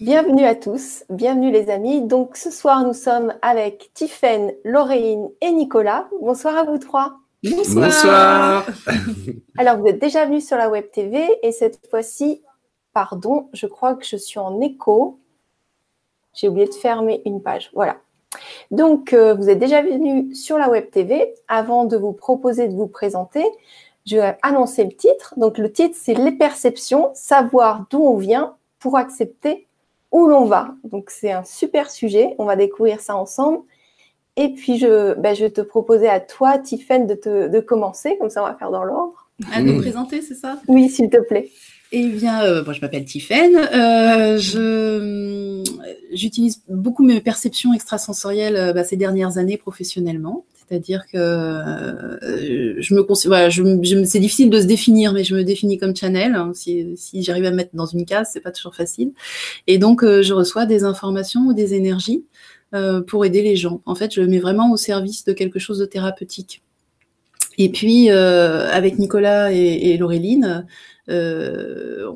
Bienvenue à tous, bienvenue les amis. Donc ce soir, nous sommes avec Tiffaine, Lauréine et Nicolas. Bonsoir à vous trois. Bonsoir. Alors, vous êtes déjà venus sur la Web TV et cette fois-ci, pardon, je crois que je suis en écho. J'ai oublié de fermer une page. Voilà. Donc, euh, vous êtes déjà venus sur la Web TV. Avant de vous proposer de vous présenter, je vais annoncer le titre. Donc, le titre, c'est Les perceptions, savoir d'où on vient pour accepter où l'on va. Donc, c'est un super sujet. On va découvrir ça ensemble. Et puis, je, ben, je vais te proposer à toi, Tiffen, de, de commencer. Comme ça, on va faire dans l'ordre. À nous présenter, c'est ça? Oui, s'il te plaît. Eh bien, euh, je m'appelle Tiffen. Euh, je, j'utilise beaucoup mes perceptions extrasensorielles euh, bah, ces dernières années professionnellement. C'est-à-dire que euh, je me c'est difficile de se définir, mais je me définis comme channel. Hein. si, j'arrive à me mettre dans une case, c'est pas toujours facile. Et donc, je reçois des informations ou des énergies euh, pour aider les gens. En fait, je mets vraiment au service de quelque chose de thérapeutique. Et puis, euh, avec Nicolas et, et Laureline, euh,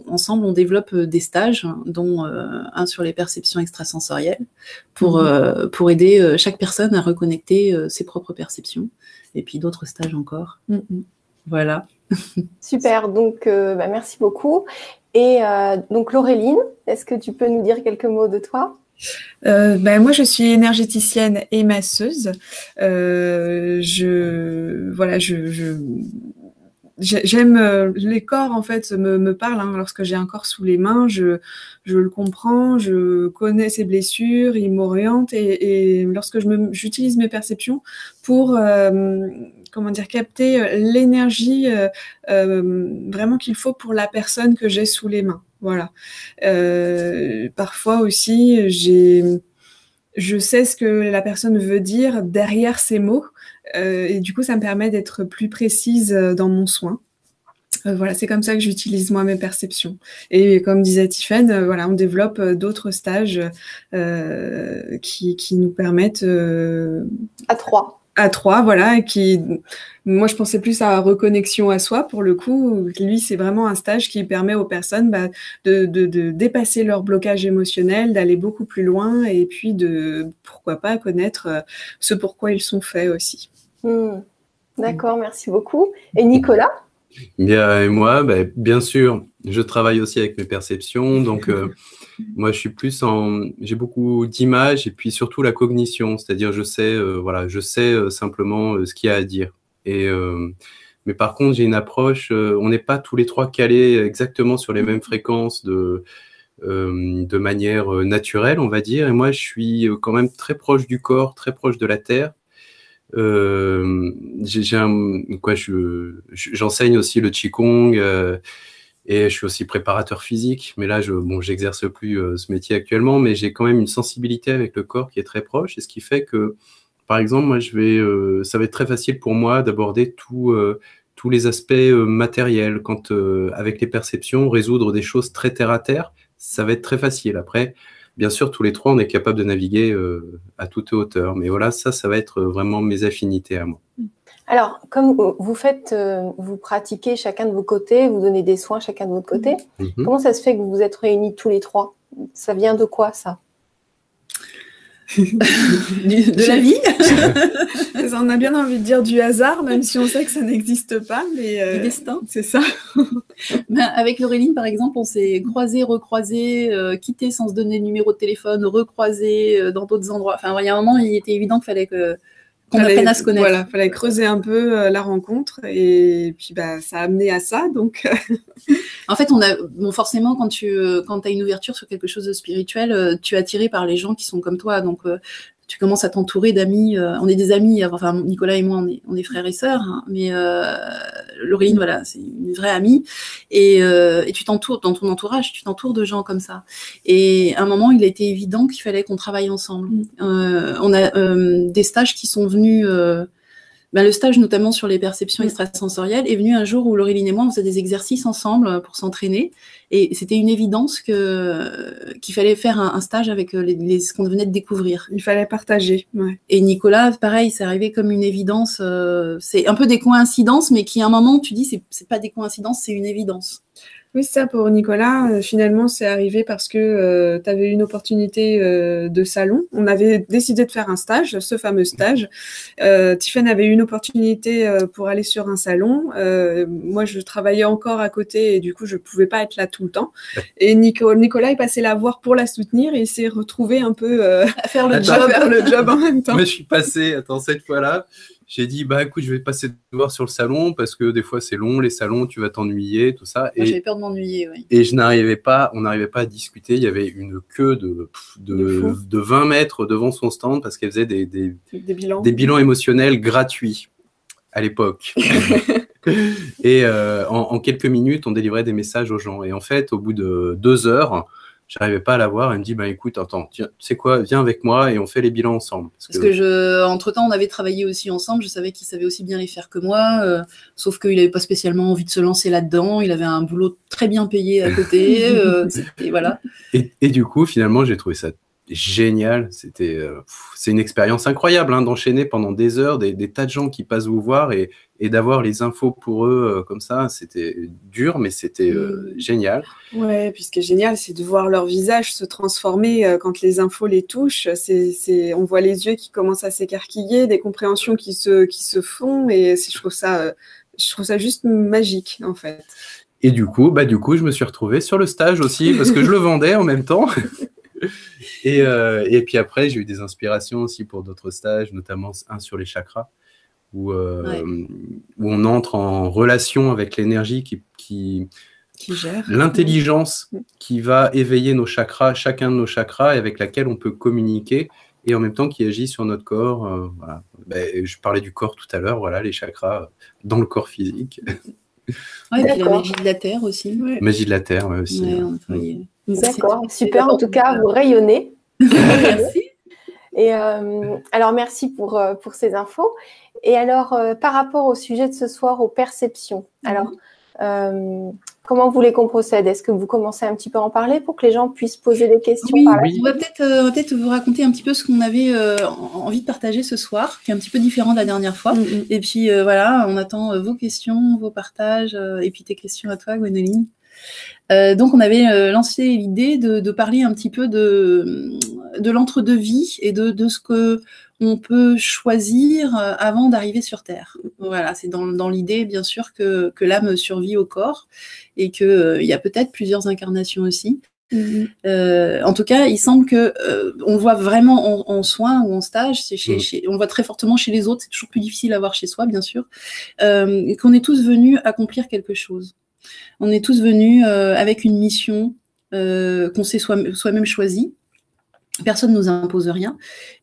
ensemble, on développe des stages, dont un sur les perceptions extrasensorielles, pour, mmh. pour aider chaque personne à reconnecter ses propres perceptions. Et puis d'autres stages encore. Mmh. Voilà. Super, donc bah, merci beaucoup. Et donc Laureline, est-ce que tu peux nous dire quelques mots de toi? Euh, ben, moi, je suis énergéticienne et masseuse. Euh, je voilà, je, je j'aime euh, les corps en fait me, me parlent hein, lorsque j'ai un corps sous les mains je, je le comprends je connais ses blessures il m'oriente et, et, lorsque je j'utilise mes perceptions pour euh, comment dire capter l'énergie euh, vraiment qu'il faut pour la personne que j'ai sous les mains. Voilà. Euh, parfois aussi, j'ai, je sais ce que la personne veut dire derrière ces mots, euh, et du coup, ça me permet d'être plus précise dans mon soin. Euh, voilà, c'est comme ça que j'utilise moi mes perceptions. Et comme disait Tiffen, voilà, on développe d'autres stages qui, qui, nous permettent à trois à trois, voilà, qui, moi, je pensais plus à reconnexion à soi pour le coup. Lui, c'est vraiment un stage qui permet aux personnes bah, de, de, de, dépasser leur blocage émotionnel, d'aller beaucoup plus loin, et puis de, pourquoi pas, connaître euh, ce pourquoi ils sont faits aussi. Hmm. D'accord, merci beaucoup. Et Nicolas? Bien, et moi, bah, bien sûr, je travaille aussi avec mes perceptions, donc. Euh, moi, je suis plus en, j'ai beaucoup d'images et puis surtout la cognition, c'est-à-dire je sais, euh, voilà, je sais euh, simplement ce qu'il y a à dire. Et mais par contre, j'ai une approche, on n'est pas tous les trois calés exactement sur les mêmes fréquences de de manière naturelle, on va dire. Et moi, je suis quand même très proche du corps, très proche de la terre. Je, j'enseigne aussi le qigong. Et je suis aussi préparateur physique, mais là, je, bon, j'exerce plus euh, ce métier actuellement, mais j'ai quand même une sensibilité avec le corps qui est très proche, et ce qui fait que, par exemple, moi, euh, ça va être très facile pour moi d'aborder euh, tous les aspects matériels. Quand, avec les perceptions, résoudre des choses très terre à terre, ça va être très facile. Après, bien sûr, tous les trois, on est capable de naviguer à toute hauteur, mais voilà, ça, ça va être vraiment mes affinités à moi. Mmh. Alors, comme vous faites, euh, vous pratiquez chacun de vos côtés, vous donnez des soins chacun de votre côté, mhm. comment ça se fait que vous vous êtes réunis tous les trois? Ça vient de quoi ça? de la vie On a bien envie de dire du hasard, même si on sait que ça n'existe pas. Mais euh, destin. C'est ça. ben, avec Laureline, par exemple, on s'est croisés, recroisés, euh, quittés sans se donner le numéro de téléphone, recroisés dans d'autres endroits. Enfin, il y a un moment, il était évident qu'il fallait que qu'on apprenne à se connaître. Voilà, fallait creuser un peu euh, la rencontre et puis bah, ça a amené à ça. Donc, en fait, on a bon, forcément quand tu euh, quand as une ouverture sur quelque chose de spirituel, euh, tu es attiré par les gens qui sont comme toi. Donc, tu commences à t'entourer d'amis. Euh, on est des amis, enfin Nicolas et moi, on est, on est frères et sœurs, hein, mais euh, Laureline, voilà, c'est une vraie amie. Et, euh, et tu t'entoures dans ton entourage, tu t'entoures de gens comme ça. Et à un moment, il a été évident qu'il fallait qu'on travaille ensemble. Mm. Euh, on a euh, des stages qui sont venus. Ben, le stage, notamment sur les perceptions mm. extrasensorielles, est venu un jour où Laureline et moi, on faisait des exercices ensemble pour s'entraîner. Et c'était une évidence que qu'il fallait faire un, stage avec euh, les, ce qu'on venait de découvrir. Il fallait partager. Ouais. Et Nicolas, pareil, c'est arrivé comme une évidence. Euh, c'est un peu des coïncidences, mais qui à un moment tu dis c'est pas des coïncidences, c'est une évidence. Oui, ça pour Nicolas. Euh, finalement, c'est arrivé parce que euh, tu avais une opportunité euh, de salon. On avait décidé de faire un stage, ce fameux stage. Euh, Tiffany avait une opportunité pour aller sur un salon. moi, je travaillais encore à côté et du coup, je pouvais pas être là tout le temps. Et Nico, Nicolas est passé la voir pour la soutenir et il s'est retrouvé un peu à faire le job, faire le job en même temps. Moi, je suis passé, attends, cette fois-là, j'ai dit bah écoute je vais passer te voir sur le salon parce que des fois c'est long les salons tu vas t'ennuyer tout ça. Et j'avais peur de m'ennuyer oui. et je n'arrivais pas on n'arrivait pas à discuter. Il y avait une queue de de, de, 20 mètres devant son stand parce qu'elle faisait des, des, des, bilans. des bilans émotionnels gratuits à l'époque. Et euh, en, en, quelques minutes on délivrait des messages aux gens. Et en fait au bout de deux heures j'arrivais pas à la voir. Elle me dit, bah écoute, attends, tu sais quoi, viens avec moi et on fait les bilans ensemble. Parce, que... je, entre temps, on avait travaillé aussi ensemble. Je savais qu'il savait aussi bien les faire que moi, euh, sauf qu'il n'avait pas spécialement envie de se lancer là-dedans. Il avait un boulot très bien payé à côté. euh, et voilà. Et, et, du coup, finalement, j'ai trouvé ça génial. C'était, euh, c'est une expérience incroyable hein, d'enchaîner pendant des heures des, des, tas de gens qui passent vous voir et, et d'avoir les infos pour eux euh, comme ça. C'était dur, mais c'était euh, mmh. génial. Ouais, puis ce qui est génial, c'est de voir leur visage se transformer quand les infos les touchent. C'est, c'est, on voit les yeux qui commencent à s'écarquiller, des compréhensions qui se, qui se font, et je trouve ça, je trouve ça juste magique en fait. Et du coup, bah du coup, je me suis retrouvé sur le stage aussi parce que je le vendais en même temps. Et, euh, et, puis après, j'ai eu des inspirations aussi pour d'autres stages, notamment un sur les chakras, où, euh, ouais. où on entre en relation avec l'énergie qui, qui, qui gère l'intelligence qui va éveiller nos chakras, chacun de nos chakras, et avec laquelle on peut communiquer, et en même temps qui agit sur notre corps. Euh, voilà. Ben, je parlais du corps tout à l'heure, voilà, les chakras dans le corps physique. Puis la magie de la Terre aussi. Ouais. Magie de la Terre ouais, aussi. Ouais, D'accord, super. En tout cas, vous rayonnez. merci. Et euh, alors, merci pour, euh, pour ces infos. Et alors, euh, par rapport au sujet de ce soir, aux perceptions, mm -hmm. Euh, comment vous voulez qu'on procède? Est-ce que vous commencez un petit peu à en parler pour que les gens puissent poser des questions Oui, oui. on va peut-être peut vous raconter un petit peu ce qu'on avait envie de partager ce soir, qui est un petit peu différent de la dernière fois. Mm -hmm. Et puis, voilà, on attend vos questions, vos partages, et puis tes questions à toi, Gwénoline. Euh, donc, on avait euh, lancé l'idée de, de, parler un petit peu de, de l'entre-deux-vie et de, de, ce que on peut choisir euh, avant d'arriver sur Terre. Voilà, c'est dans, dans l'idée, bien sûr, que, que l'âme survit au corps et qu'il euh, y a peut-être plusieurs incarnations aussi. Mmh. Euh, en tout cas, il semble que euh, on voit vraiment en, en, soins ou en stage, c'est chez, mmh. chez, on voit très fortement chez les autres. C'est toujours plus difficile à voir chez soi, bien sûr, euh, qu'on est tous venus accomplir quelque chose. On est tous venus euh, avec une mission euh, qu'on s'est soi-même soi choisie. Personne ne nous impose rien.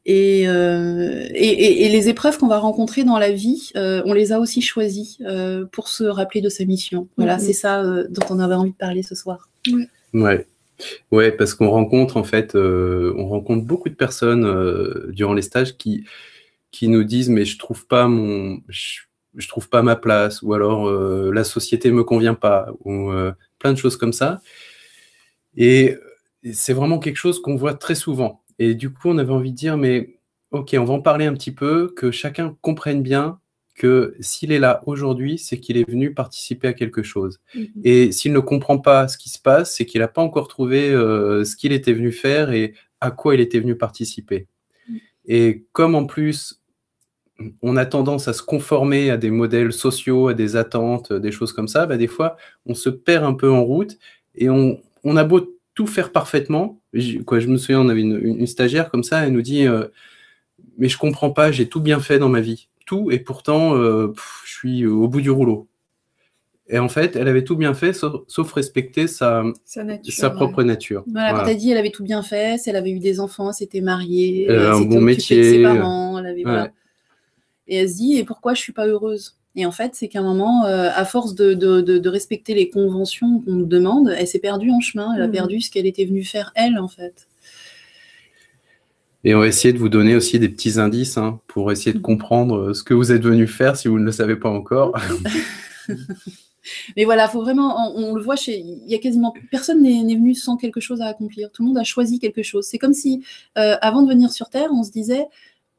Et, euh, et, et, et les épreuves qu'on va rencontrer dans la vie, euh, on les a aussi choisies euh, pour se rappeler de sa mission. Voilà, mm -hmm. c'est ça euh, dont on avait envie de parler ce soir. Ouais. ouais. Ouais, parce qu'on rencontre en fait, euh, on rencontre beaucoup de personnes euh, durant les stages qui qui nous disent mais je trouve pas mon, je, je trouve pas ma place, ou alors euh, la société me convient pas, ou euh, plein de choses comme ça. Et c'est vraiment quelque chose qu'on voit très souvent. Et du coup, on avait envie de dire, mais ok, on va en parler un petit peu, que chacun comprenne bien que s'il est là aujourd'hui, c'est qu'il est venu participer à quelque chose. -hmm. Et s'il ne comprend pas ce qui se passe, c'est qu'il n'a pas encore trouvé euh, ce qu'il était venu faire et à quoi il était venu participer. -hmm. Et comme en plus, on a tendance à se conformer à des modèles sociaux, à des attentes, des choses comme ça, bah, des fois, on se perd un peu en route et on, on a beau tout faire parfaitement. Je, quoi, je me souviens, on avait une, une, stagiaire comme ça, elle nous dit euh, Mais je comprends pas, j'ai tout bien fait dans ma vie. Tout, et pourtant, euh, pff, je suis au bout du rouleau. Et en fait, elle avait tout bien fait, sauf, sauf respecter sa, sa, nature, sa propre ouais. nature. Voilà, voilà. quand elle dit elle avait tout bien fait, elle avait eu des enfants, elle s'était mariée, elle, elle un bon métier, de ses parents, elle avait, ouais. voilà et elle se dit et pourquoi je suis pas heureuse? Et en fait c'est qu'à un moment euh, à force de, de, de, de, respecter les conventions qu'on nous demande elle s'est perdue en chemin elle mmh. a perdu ce qu'elle était venue faire elle en fait et on va essayer de vous donner aussi des petits indices hein, pour essayer de comprendre euh, ce que vous êtes venu faire si vous ne le savez pas encore. Mais voilà, faut vraiment, on, on, le voit chez, il y a quasiment personne n'est venu sans quelque chose à accomplir. Tout le monde a choisi quelque chose. C'est comme si, euh, avant de venir sur Terre, on se disait,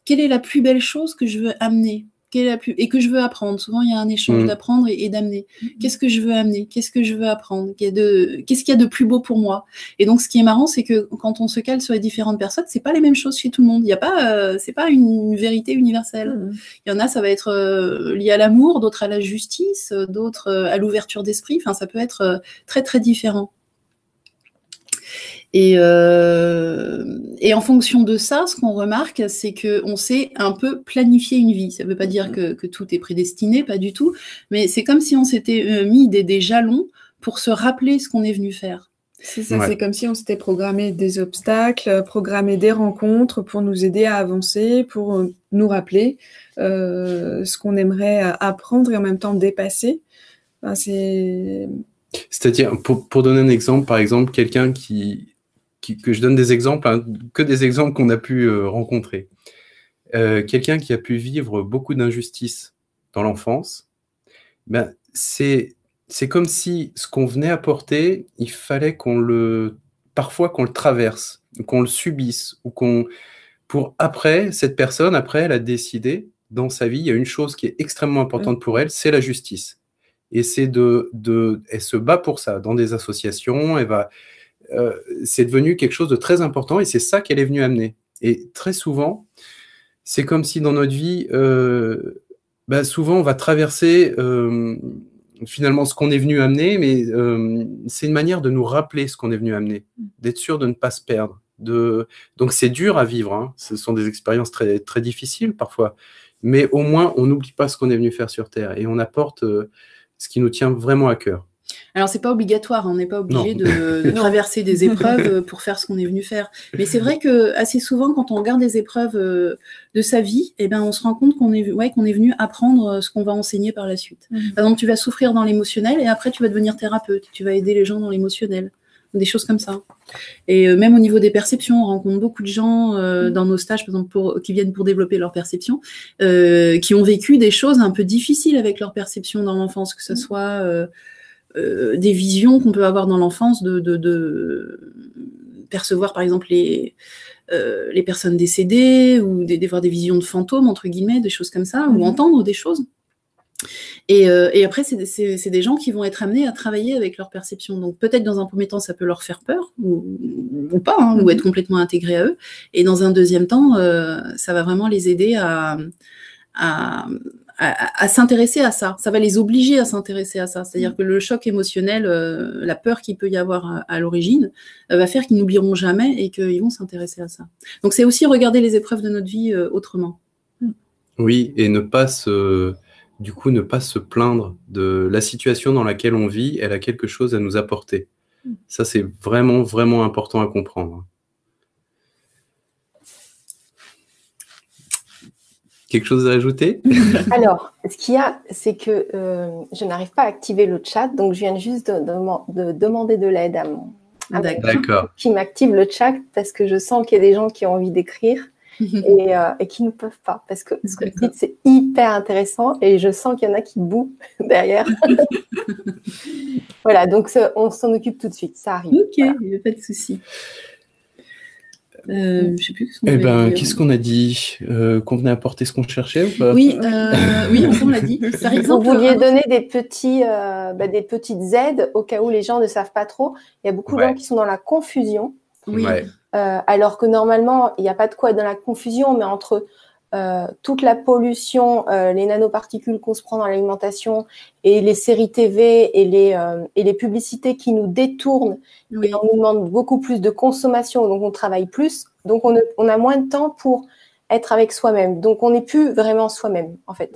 quelle est la plus belle chose que je veux amener? Et que je veux apprendre. Souvent, il y a un échange Mm. d'apprendre et, et d'amener. Qu'est-ce que je veux amener? Qu'est-ce que je veux apprendre? De- Qu'est-ce qu'il y a de plus beau pour moi? Et donc, ce qui est marrant, c'est que quand on se cale sur les différentes personnes, c'est pas les mêmes choses chez tout le monde. Il y a pas, euh, c'est pas une vérité universelle. Il y en a, ça va être euh, lié à l'amour, d'autres à la justice, d'autres euh, à l'ouverture d'esprit. Enfin, ça peut être euh, très très différent. Et, euh, et en fonction de ça, ce qu'on remarque, c'est que on sait un peu planifier une vie. Ça ne veut pas dire que, que tout est prédestiné, pas du tout, mais c'est comme si on s'était euh, mis des, des jalons pour se rappeler ce qu'on est venu faire. C'est ça, Ouais. c'est comme si on s'était programmé des obstacles, euh, programmé des rencontres pour nous aider à avancer, pour euh, nous rappeler euh, ce qu'on aimerait apprendre et en même temps dépasser. Enfin, c'est C'est-à-dire, pour, pour donner un exemple, par exemple, quelqu'un qui, qui- que je donne des exemples, hein, que des exemples qu'on a pu euh, rencontrer. Euh, quelqu'un qui a pu vivre beaucoup d'injustices dans l'enfance, ben, c'est, comme si ce qu'on venait apporter, il fallait qu'on le, parfois qu'on le traverse, qu'on le subisse, ou qu'on, pour après, cette personne, après, elle a décidé, dans sa vie, il y a une chose qui est extrêmement importante pour elle, c'est la justice. Et c'est de, de, elle se bat pour ça dans des associations. Elle va, euh, c'est devenu quelque chose de très important et c'est ça qu'elle est venue amener. Et très souvent, c'est comme si dans notre vie, euh, bah, souvent on va traverser euh, finalement ce qu'on est venu amener, mais c'est une manière de nous rappeler ce qu'on est venu amener, d'être sûr de ne pas se perdre. Donc c'est dur à vivre. hein. Ce sont des expériences très très difficiles parfois, mais au moins on n'oublie pas ce qu'on est venu faire sur Terre et on apporte ce qui nous tient vraiment à cœur. Alors, c'est pas obligatoire, on n'est pas obligé de, de traverser des épreuves euh, pour faire ce qu'on est venu faire. Mais c'est vrai que assez souvent, quand on regarde les épreuves euh, de sa vie, eh ben, on se rend compte qu'on est, ouais, qu'on est venu apprendre euh, ce qu'on va enseigner par la suite. Mhm. Par exemple, tu vas souffrir dans l'émotionnel et après, tu vas devenir thérapeute. Tu vas aider les gens dans l'émotionnel. Des choses comme ça. Et euh, même au niveau des perceptions, on rencontre beaucoup de gens euh, dans nos stages, par exemple, pour, qui viennent pour développer leur perception, euh, qui ont vécu des choses un peu difficiles avec leur perception dans l'enfance, que ce soit euh, des visions qu'on peut avoir dans l'enfance de, de, de percevoir par exemple les, euh, les personnes décédées ou des, voir des visions de fantômes entre guillemets, des choses comme ça, ou Mhm. entendre des choses. Et, euh, et après, c'est des gens qui vont être amenés à travailler avec leur perception. Donc peut-être dans un premier temps, ça peut leur faire peur, ou, ou pas, hein, ou Mhm. être complètement intégré à eux. Et dans un deuxième temps, euh, ça va vraiment les aider à, à, à, à s'intéresser à ça. Ça va les obliger à s'intéresser à ça. C'est-à-dire que le choc émotionnel, euh, la peur qu'il peut y avoir à, à l'origine, euh, va faire qu'ils n'oublieront jamais et qu'ils vont s'intéresser à ça. Donc c'est aussi regarder les épreuves de notre vie euh, autrement. Oui, et ne pas se, du coup, ne pas se plaindre de la situation dans laquelle on vit. Elle a quelque chose à nous apporter. Ça, c'est vraiment, vraiment important à comprendre. Quelque chose à ajouter Alors, ce qu'il y a, c'est que euh, je n'arrive pas à activer le chat, donc je viens juste de, de- de demander de l'aide à mon D'accord. Qui m'active le chat parce que je sens qu'il y a des gens qui ont envie d'écrire et, euh, et qui ne peuvent pas parce que ce que vous dites c'est hyper intéressant et je sens qu'il y en a qui bouent derrière. voilà, donc on s'en occupe tout de suite, ça arrive. Ok, il n'y a pas de souci. Euh, je sais plus Eh ben, qu'est-ce qu'on a dit? Euh, Qu'on venait apporter ce qu'on cherchait ou pas? Oui, euh, oui, on l'a dit. Par Vous exemple, vouliez un- donner des, petits, euh, bah, des petites aides au cas où les gens ne savent pas trop. Il y a beaucoup de gens qui sont dans la confusion. oui, Ouais. Euh, alors que normalement, il n'y a pas de quoi être dans la confusion, mais entre euh, toute la pollution, euh, les nanoparticules qu'on se prend dans l'alimentation et les séries TV et les, euh, et les publicités qui nous détournent, oui. et on nous demande beaucoup plus de consommation, donc on travaille plus, donc on, a moins de temps pour être avec soi-même. Donc on n'est plus vraiment soi-même, en fait.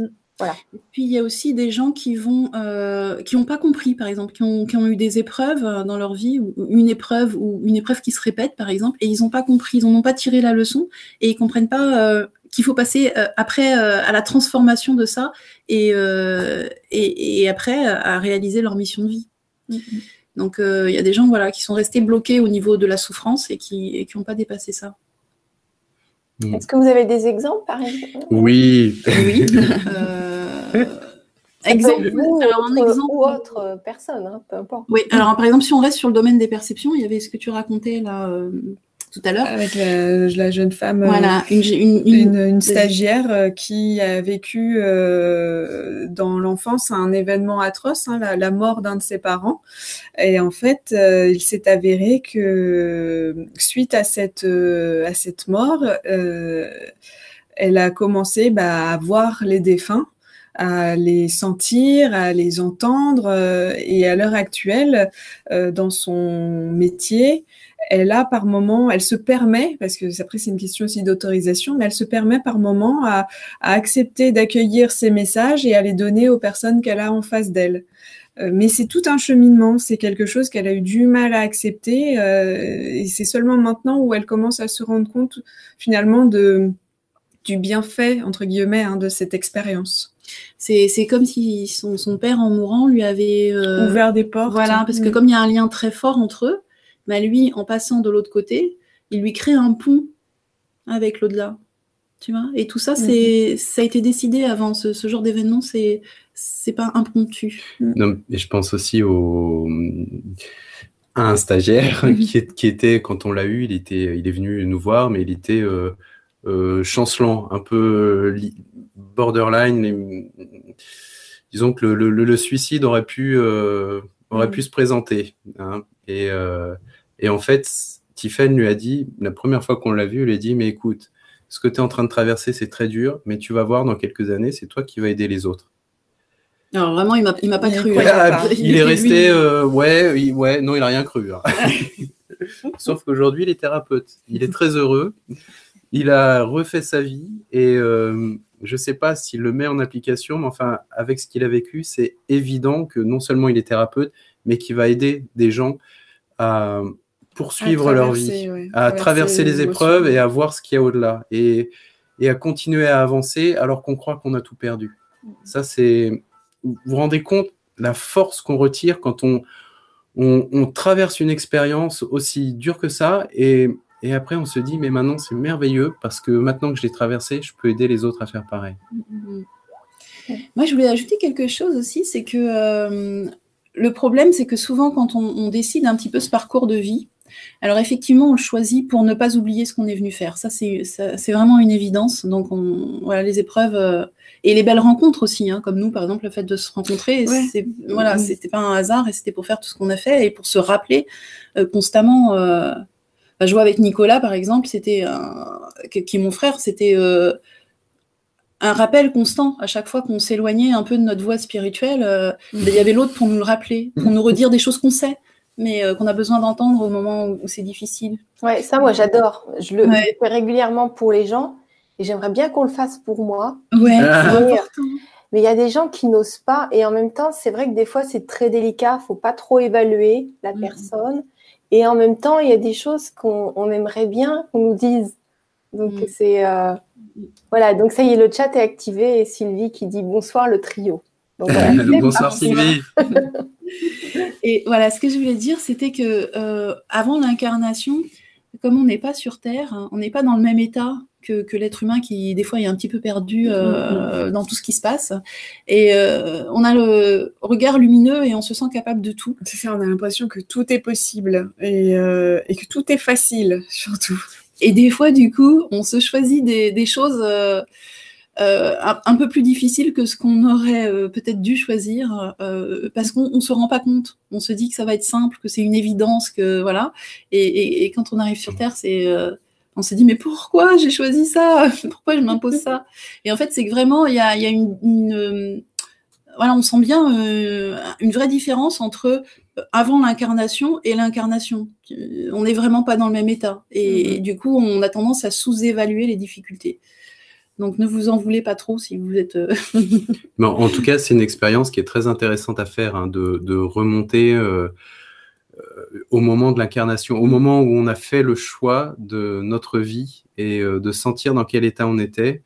Puis il y a aussi des gens qui vont, euh, qui n'ont pas compris, par exemple, qui ont, qui ont eu des épreuves dans leur vie, ou une épreuve ou une épreuve qui se répète, par exemple, et ils n'ont pas compris, ils n'ont pas tiré la leçon, et ils comprennent pas euh, qu'il faut passer euh, après euh, à la transformation de ça, et, euh, et, et après à réaliser leur mission de vie. Donc euh, il y a des gens voilà qui sont restés bloqués au niveau de la souffrance et qui n'ont pas dépassé ça. Est-ce que vous avez des exemples, par exemple? Oui. Oui. Euh, exemple, vous, alors un autre- exemple. ou autre personne, hein, peu importe. Oui, alors par exemple, si on reste sur le domaine des perceptions, il y avait ce que tu racontais là, euh, tout à l'heure. Avec la, la, jeune femme, voilà, une, une, une, une stagiaire qui a vécu euh, dans l'enfance un événement atroce, hein, la, la, mort d'un de ses parents. Et en fait, euh, il s'est avéré que suite à cette, à cette mort, elle a commencé bah, à voir les défunts à les sentir, à les entendre. Euh, et à l'heure actuelle, euh, dans son métier, elle a par moment, elle se permet, parce que après c'est une question aussi d'autorisation, mais elle se permet par moment à, accepter d'accueillir ces messages et à les donner aux personnes qu'elle a en face d'elle. Euh, mais c'est tout un cheminement, c'est quelque chose qu'elle a eu du mal à accepter, et c'est seulement maintenant où elle commence à se rendre compte finalement de, du bienfait, entre guillemets, hein, de cette expérience. C'est comme si son, son, père, en mourant, lui avait euh, ouvert des portes. Voilà, parce que mm. comme il y a un lien très fort entre eux, bah lui, en passant de l'autre côté, il lui crée un pont avec l'au-delà. Tu vois Et tout ça, mm. c'est ça a été décidé avant. Ce, ce genre d'événement, c'est c'est pas impromptu. Mm. Non, et je pense aussi au à un stagiaire qui, est, qui, était, quand on l'a eu, il, était, il est venu nous voir, mais il était euh, chancelant, un peu euh, borderline. Disons que le, le, le, suicide aurait pu, euh, aurait mm. pu se présenter. Hein. Et, euh, et, en fait, Tiffen lui a dit, la première fois qu'on l'a vu, elle a dit, mais écoute, ce que tu es en train de traverser, c'est très dur, mais tu vas voir dans quelques années, c'est toi qui vas aider les autres. Alors vraiment, il m'a, il m'a pas cru. il, est resté, euh, ouais, ouais, non, il a rien cru. Hein. Sauf qu'aujourd'hui, il est thérapeute. Il est très heureux. Il a refait sa vie et euh, je ne sais pas s'il le met en application, mais enfin, avec ce qu'il a vécu, c'est évident que non seulement il est thérapeute, mais qu'il va aider des gens à poursuivre leur vie, à traverser, les, épreuves et à voir ce qu'il y a au-delà et, et, à continuer à avancer alors qu'on croit qu'on a tout perdu. Ça, c'est. Vous vous rendez compte la force qu'on retire quand on, on, on traverse une expérience aussi dure que ça et et après, on se dit, mais maintenant, c'est merveilleux parce que maintenant que je l'ai traversé, je peux aider les autres à faire pareil. Moi, je voulais ajouter quelque chose aussi, c'est que euh, le problème, c'est que souvent, quand on, on, décide un petit peu ce parcours de vie, alors effectivement, on le choisit pour ne pas oublier ce qu'on est venu faire. Ça, c'est vraiment une évidence. Donc, on, voilà, les épreuves euh, et les belles rencontres aussi, hein, comme nous, par exemple, le fait de se rencontrer, ouais. c'est voilà, c'était pas un hasard et c'était pour faire tout ce qu'on a fait et pour se rappeler euh, constamment euh, bah, je vois avec Nicolas, par exemple, c'était qui est mon frère, c'était euh, un rappel constant à chaque fois qu'on s'éloignait un peu de notre voie spirituelle. Euh, mm. Il y avait l'autre pour nous le rappeler, pour nous redire des choses qu'on sait, mais euh, qu'on a besoin d'entendre au moment où, c'est difficile. Ouais, ça, moi, j'adore. Je le, fais régulièrement pour les gens et j'aimerais bien qu'on le fasse pour moi. Ouais, ah. mais il y a des gens qui n'osent pas et en même temps, c'est vrai que des fois, c'est très délicat. Faut pas trop évaluer la mm. personne. Et en même temps, il y a des choses qu'on aimerait bien qu'on nous dise. Donc mm. c'est euh, voilà. Donc ça y est, le chat est activé et Sylvie qui dit bonsoir le trio. Donc, bonsoir Sylvie. et voilà, ce que je voulais dire, c'était que euh, avant l'incarnation, comme on n'est pas sur Terre, hein, on n'est pas dans le même état que, l'être humain qui des fois est un petit peu perdu euh, mm-hmm. dans tout ce qui se passe. Et euh, on a le regard lumineux et on se sent capable de tout. C'est ça, on a l'impression que tout est possible et, euh, et, que tout est facile surtout. Et des fois, du coup, on se choisit des, des choses euh, un, un, peu plus difficiles que ce qu'on aurait peut-être dû choisir parce qu'on ne se rend pas compte. On se dit que ça va être simple, que c'est une évidence, que voilà. Et, et, et, quand on arrive sur Terre, c'est on s'est dit mais pourquoi j'ai choisi ça Pourquoi je m'impose ça Et en fait, c'est que vraiment il y a, y a une, une, euh, voilà, on sent bien euh, une vraie différence entre euh, avant l'incarnation et l'incarnation. On n'est vraiment pas dans le même état et, mm-hmm. du coup, on a tendance à sous-évaluer les difficultés. Donc ne vous en voulez pas trop si vous êtes. en tout cas, c'est une expérience qui est très intéressante à faire, hein, de, de, remonter. Euh, au moment de l'incarnation, au moment où on a fait le choix de notre vie et euh, de sentir dans quel état on était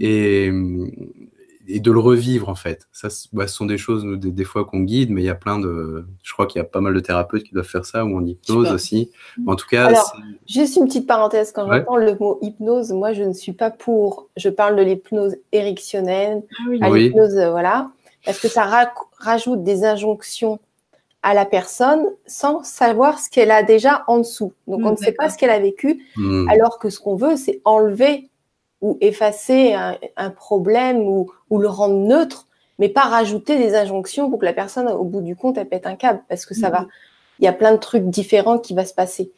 et, et de le revivre en fait. Ça, bah, ce sont des choses des, des fois qu'on guide, mais il y a plein de, je crois qu'il y a pas mal de thérapeutes qui doivent faire ça ou en hypnose aussi. En tout cas, Alors, juste une petite parenthèse quand j'entends le mot hypnose, moi je ne suis pas pour. Je parle de l'hypnose érectionnelle, ah oui. à l'hypnose, euh, voilà, parce que ça ra rajoute des injonctions à la personne sans savoir ce qu'elle a déjà en dessous. Donc, Mm, on ne sait pas ce qu'elle a vécu, Hmm. alors que ce qu'on veut, c'est enlever ou effacer un, un problème ou, ou le rendre neutre, mais pas rajouter des injonctions pour que la personne, au bout du compte, elle pète un câble, parce que ça Mhm. va. Il y a plein de trucs différents qui va se passer.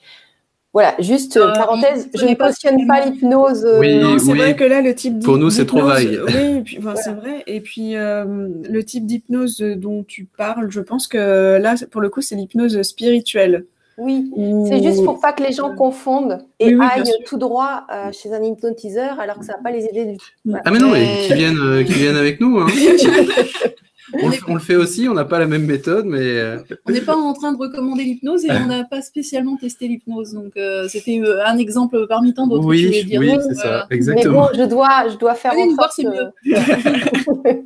Voilà, juste euh, Euh, parenthèse, je ne cautionne pas l'hypnose. euh, Oui, Non, c'est oui. vrai que là, le type Pour nous, c'est trop d'hypnose- vague. Oui, et puis, enfin, c'est vrai. Et puis, euh, le type d'hypnose dont tu parles, je pense que là, pour le coup, c'est l'hypnose spirituelle. Oui, c'est juste pour pas que les gens confondent et Oui, oui, bien aillent tout droit euh, chez un hypnotiseur alors que ça va pas les aider du tout. Voilà. Ah mais non, mais Euh, qui viennent, euh, qui viennent avec nous. Hein. on, le, on le fait aussi, on n'a pas la même méthode, mais euh, On n'est pas en train de recommander l'hypnose et on n'a pas spécialement testé l'hypnose. Donc, euh, c'était euh, un exemple parmi tant d'autres. que je voulais oui, dire. oui, c'est ça, Mais exactement. bon, je dois, je dois faire Venez en sorte que-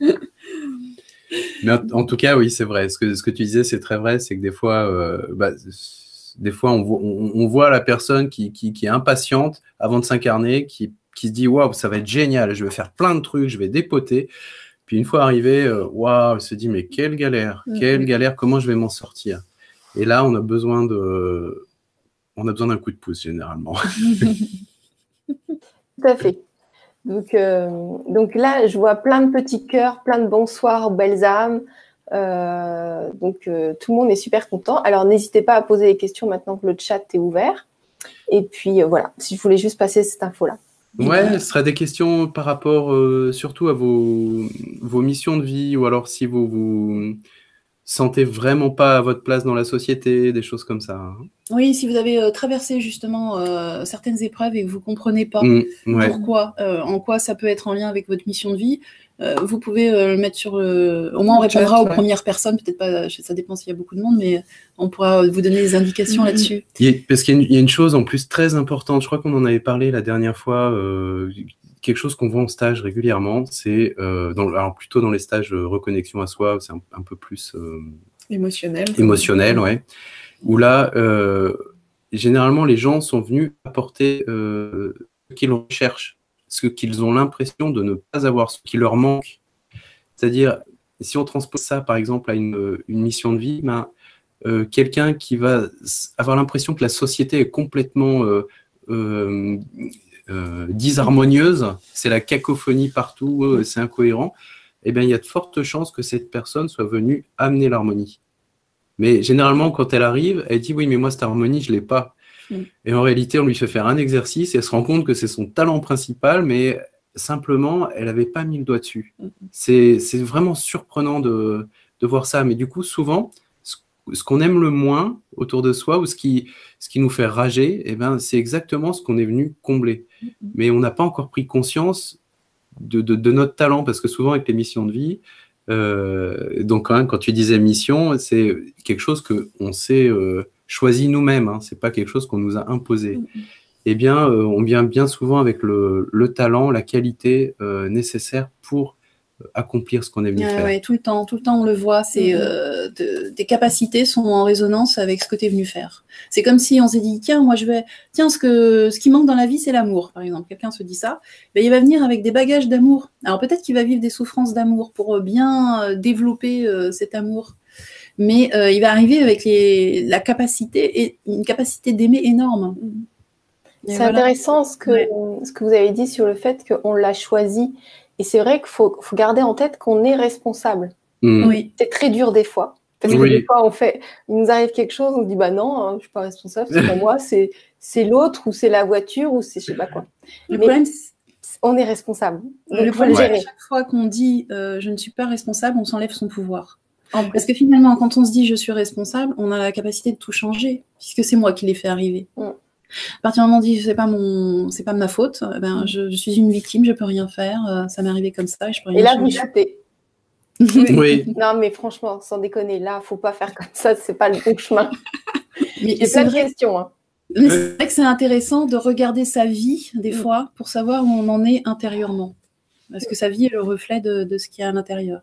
Mais en, en tout cas, oui, c'est vrai. Ce que, ce que tu disais, c'est très vrai. C'est que des fois, euh, bah, des fois, on, voit- on, on voit la personne qui, qui, qui est impatiente avant de s'incarner, qui, qui se dit waouh, ça va être génial, je vais faire plein de trucs, je vais dépoter. Puis une fois arrivé, euh, waouh, elle se dit mais quelle galère, quelle Mhm. galère, comment je vais m'en sortir? Et là, on a besoin de, on a besoin d'un coup de pouce généralement. Tout à fait. Donc, euh, donc là, je vois plein de petits cœurs, plein de bonsoirs, belles âmes. Euh, donc, euh, tout le monde est super content. Alors, n'hésitez pas à poser des questions maintenant que le chat est ouvert. Et puis, voilà, si je voulais juste passer cette info-là. Ouais, ce sera des questions par rapport euh, surtout à vos, vos missions de vie ou alors si vous vous sentez vraiment pas à votre place dans la société, des choses comme ça. hein. Oui, si vous avez euh, traversé justement euh, certaines épreuves et que vous comprenez pas Mm, ouais. pourquoi, en quoi ça peut être en lien avec votre mission de vie, vous pouvez euh, le mettre sur le. Au moins, on chat, répondra aux ouais. premières personnes. Peut-être pas, ça dépend s'il y a beaucoup de monde, mais on pourra vous donner des indications Mhm. là-dessus. Parce qu'il y, a une- il y a une chose en plus très importante, je crois qu'on en avait parlé la dernière fois, euh, quelque chose qu'on voit en stage régulièrement, c'est euh, alors plutôt dans les stages euh, reconnexion à soi, c'est un, un peu plus euh, Émotionnelle. émotionnel, ouais. Où là, euh, généralement, les gens sont venus apporter euh, ce qu'ils recherchent, ce qu'ils ont l'impression de ne pas avoir, ce qui leur manque. C'est-à-dire, si on transpose ça, par exemple, à une, mission de vie, ben, euh, quelqu'un qui va avoir l'impression que la société est complètement euh, euh, disharmonieuse, c'est la cacophonie partout, c'est incohérent, eh bien, il y a de fortes chances que cette personne soit venue amener l'harmonie. Mais généralement, quand elle arrive, elle dit oui, mais moi, cette harmonie, je l'ai pas. Mm. Et en réalité, on lui fait faire un exercice et elle se rend compte que c'est son talent principal, mais simplement, elle n'avait pas mis le doigt dessus. Mhm. C'est vraiment surprenant de, de voir ça. Mais du coup, souvent, ce, ce qu'on aime le moins autour de soi ou ce qui, ce qui nous fait rager, eh ben, c'est exactement ce qu'on est venu combler. Mais on n'a pas encore pris conscience de, de, de notre talent, parce que souvent avec les missions de vie, euh, donc hein, quand tu disais mission, c'est quelque chose que on s'est euh, choisi nous-mêmes, hein, c'est pas quelque chose qu'on nous a imposé. Eh bien, euh, on vient bien souvent avec le, le talent, la qualité euh, nécessaire pour euh, accomplir ce qu'on est venu Ah faire. ouais, tout le temps, tout le temps on le voit, c'est euh, de- des capacités sont en résonance avec ce que tu es venu faire. C'est comme si on s'est dit tiens, moi je vais tiens ce que ce qui manque dans la vie c'est l'amour par exemple. Quelqu'un se dit ça, ben, il va venir avec des bagages d'amour. Alors peut-être qu'il va vivre des souffrances d'amour pour bien euh, développer euh, cet amour. Mais euh, il va arriver avec les, la capacité et une capacité d'aimer énorme. Et C'est voilà. intéressant ce que, Ouais. ce que vous avez dit sur le fait qu'on l'a choisi. Et c'est vrai qu'il faut, faut garder en tête qu'on est responsable. Mm. Oui. C'est très dur des fois. Parce que Oui. des fois, on fait, il nous arrive quelque chose, on dit bah non, hein, je suis pas responsable, c'est pas moi, c'est c'est l'autre ou c'est la voiture ou c'est je sais pas quoi. Le Mais- problème, c'est- On est responsable. Donc, le il faut le problème, chaque fois qu'on dit euh, je ne suis pas responsable, on s'enlève son pouvoir. Parce que finalement, quand on se dit je suis responsable, on a la capacité de tout changer, puisque c'est moi qui l'ai fait arriver. Mm. À partir du moment où on dit c'est pas mon, c'est pas de ma faute, euh, ben je, je suis une victime, je peux rien faire, euh, ça m'est arrivé comme ça et je peux rien Et là, vous shootez. Oui, Non, mais franchement, sans déconner, là, faut pas faire comme ça, c'est pas le bon chemin. Mais J'ai c'est plein de vrai, questions. hein. mais c'est vrai que c'est intéressant de regarder sa vie des Mm. fois pour savoir où on en est intérieurement, parce que sa vie est le reflet de, de ce qu'il y a à l'intérieur.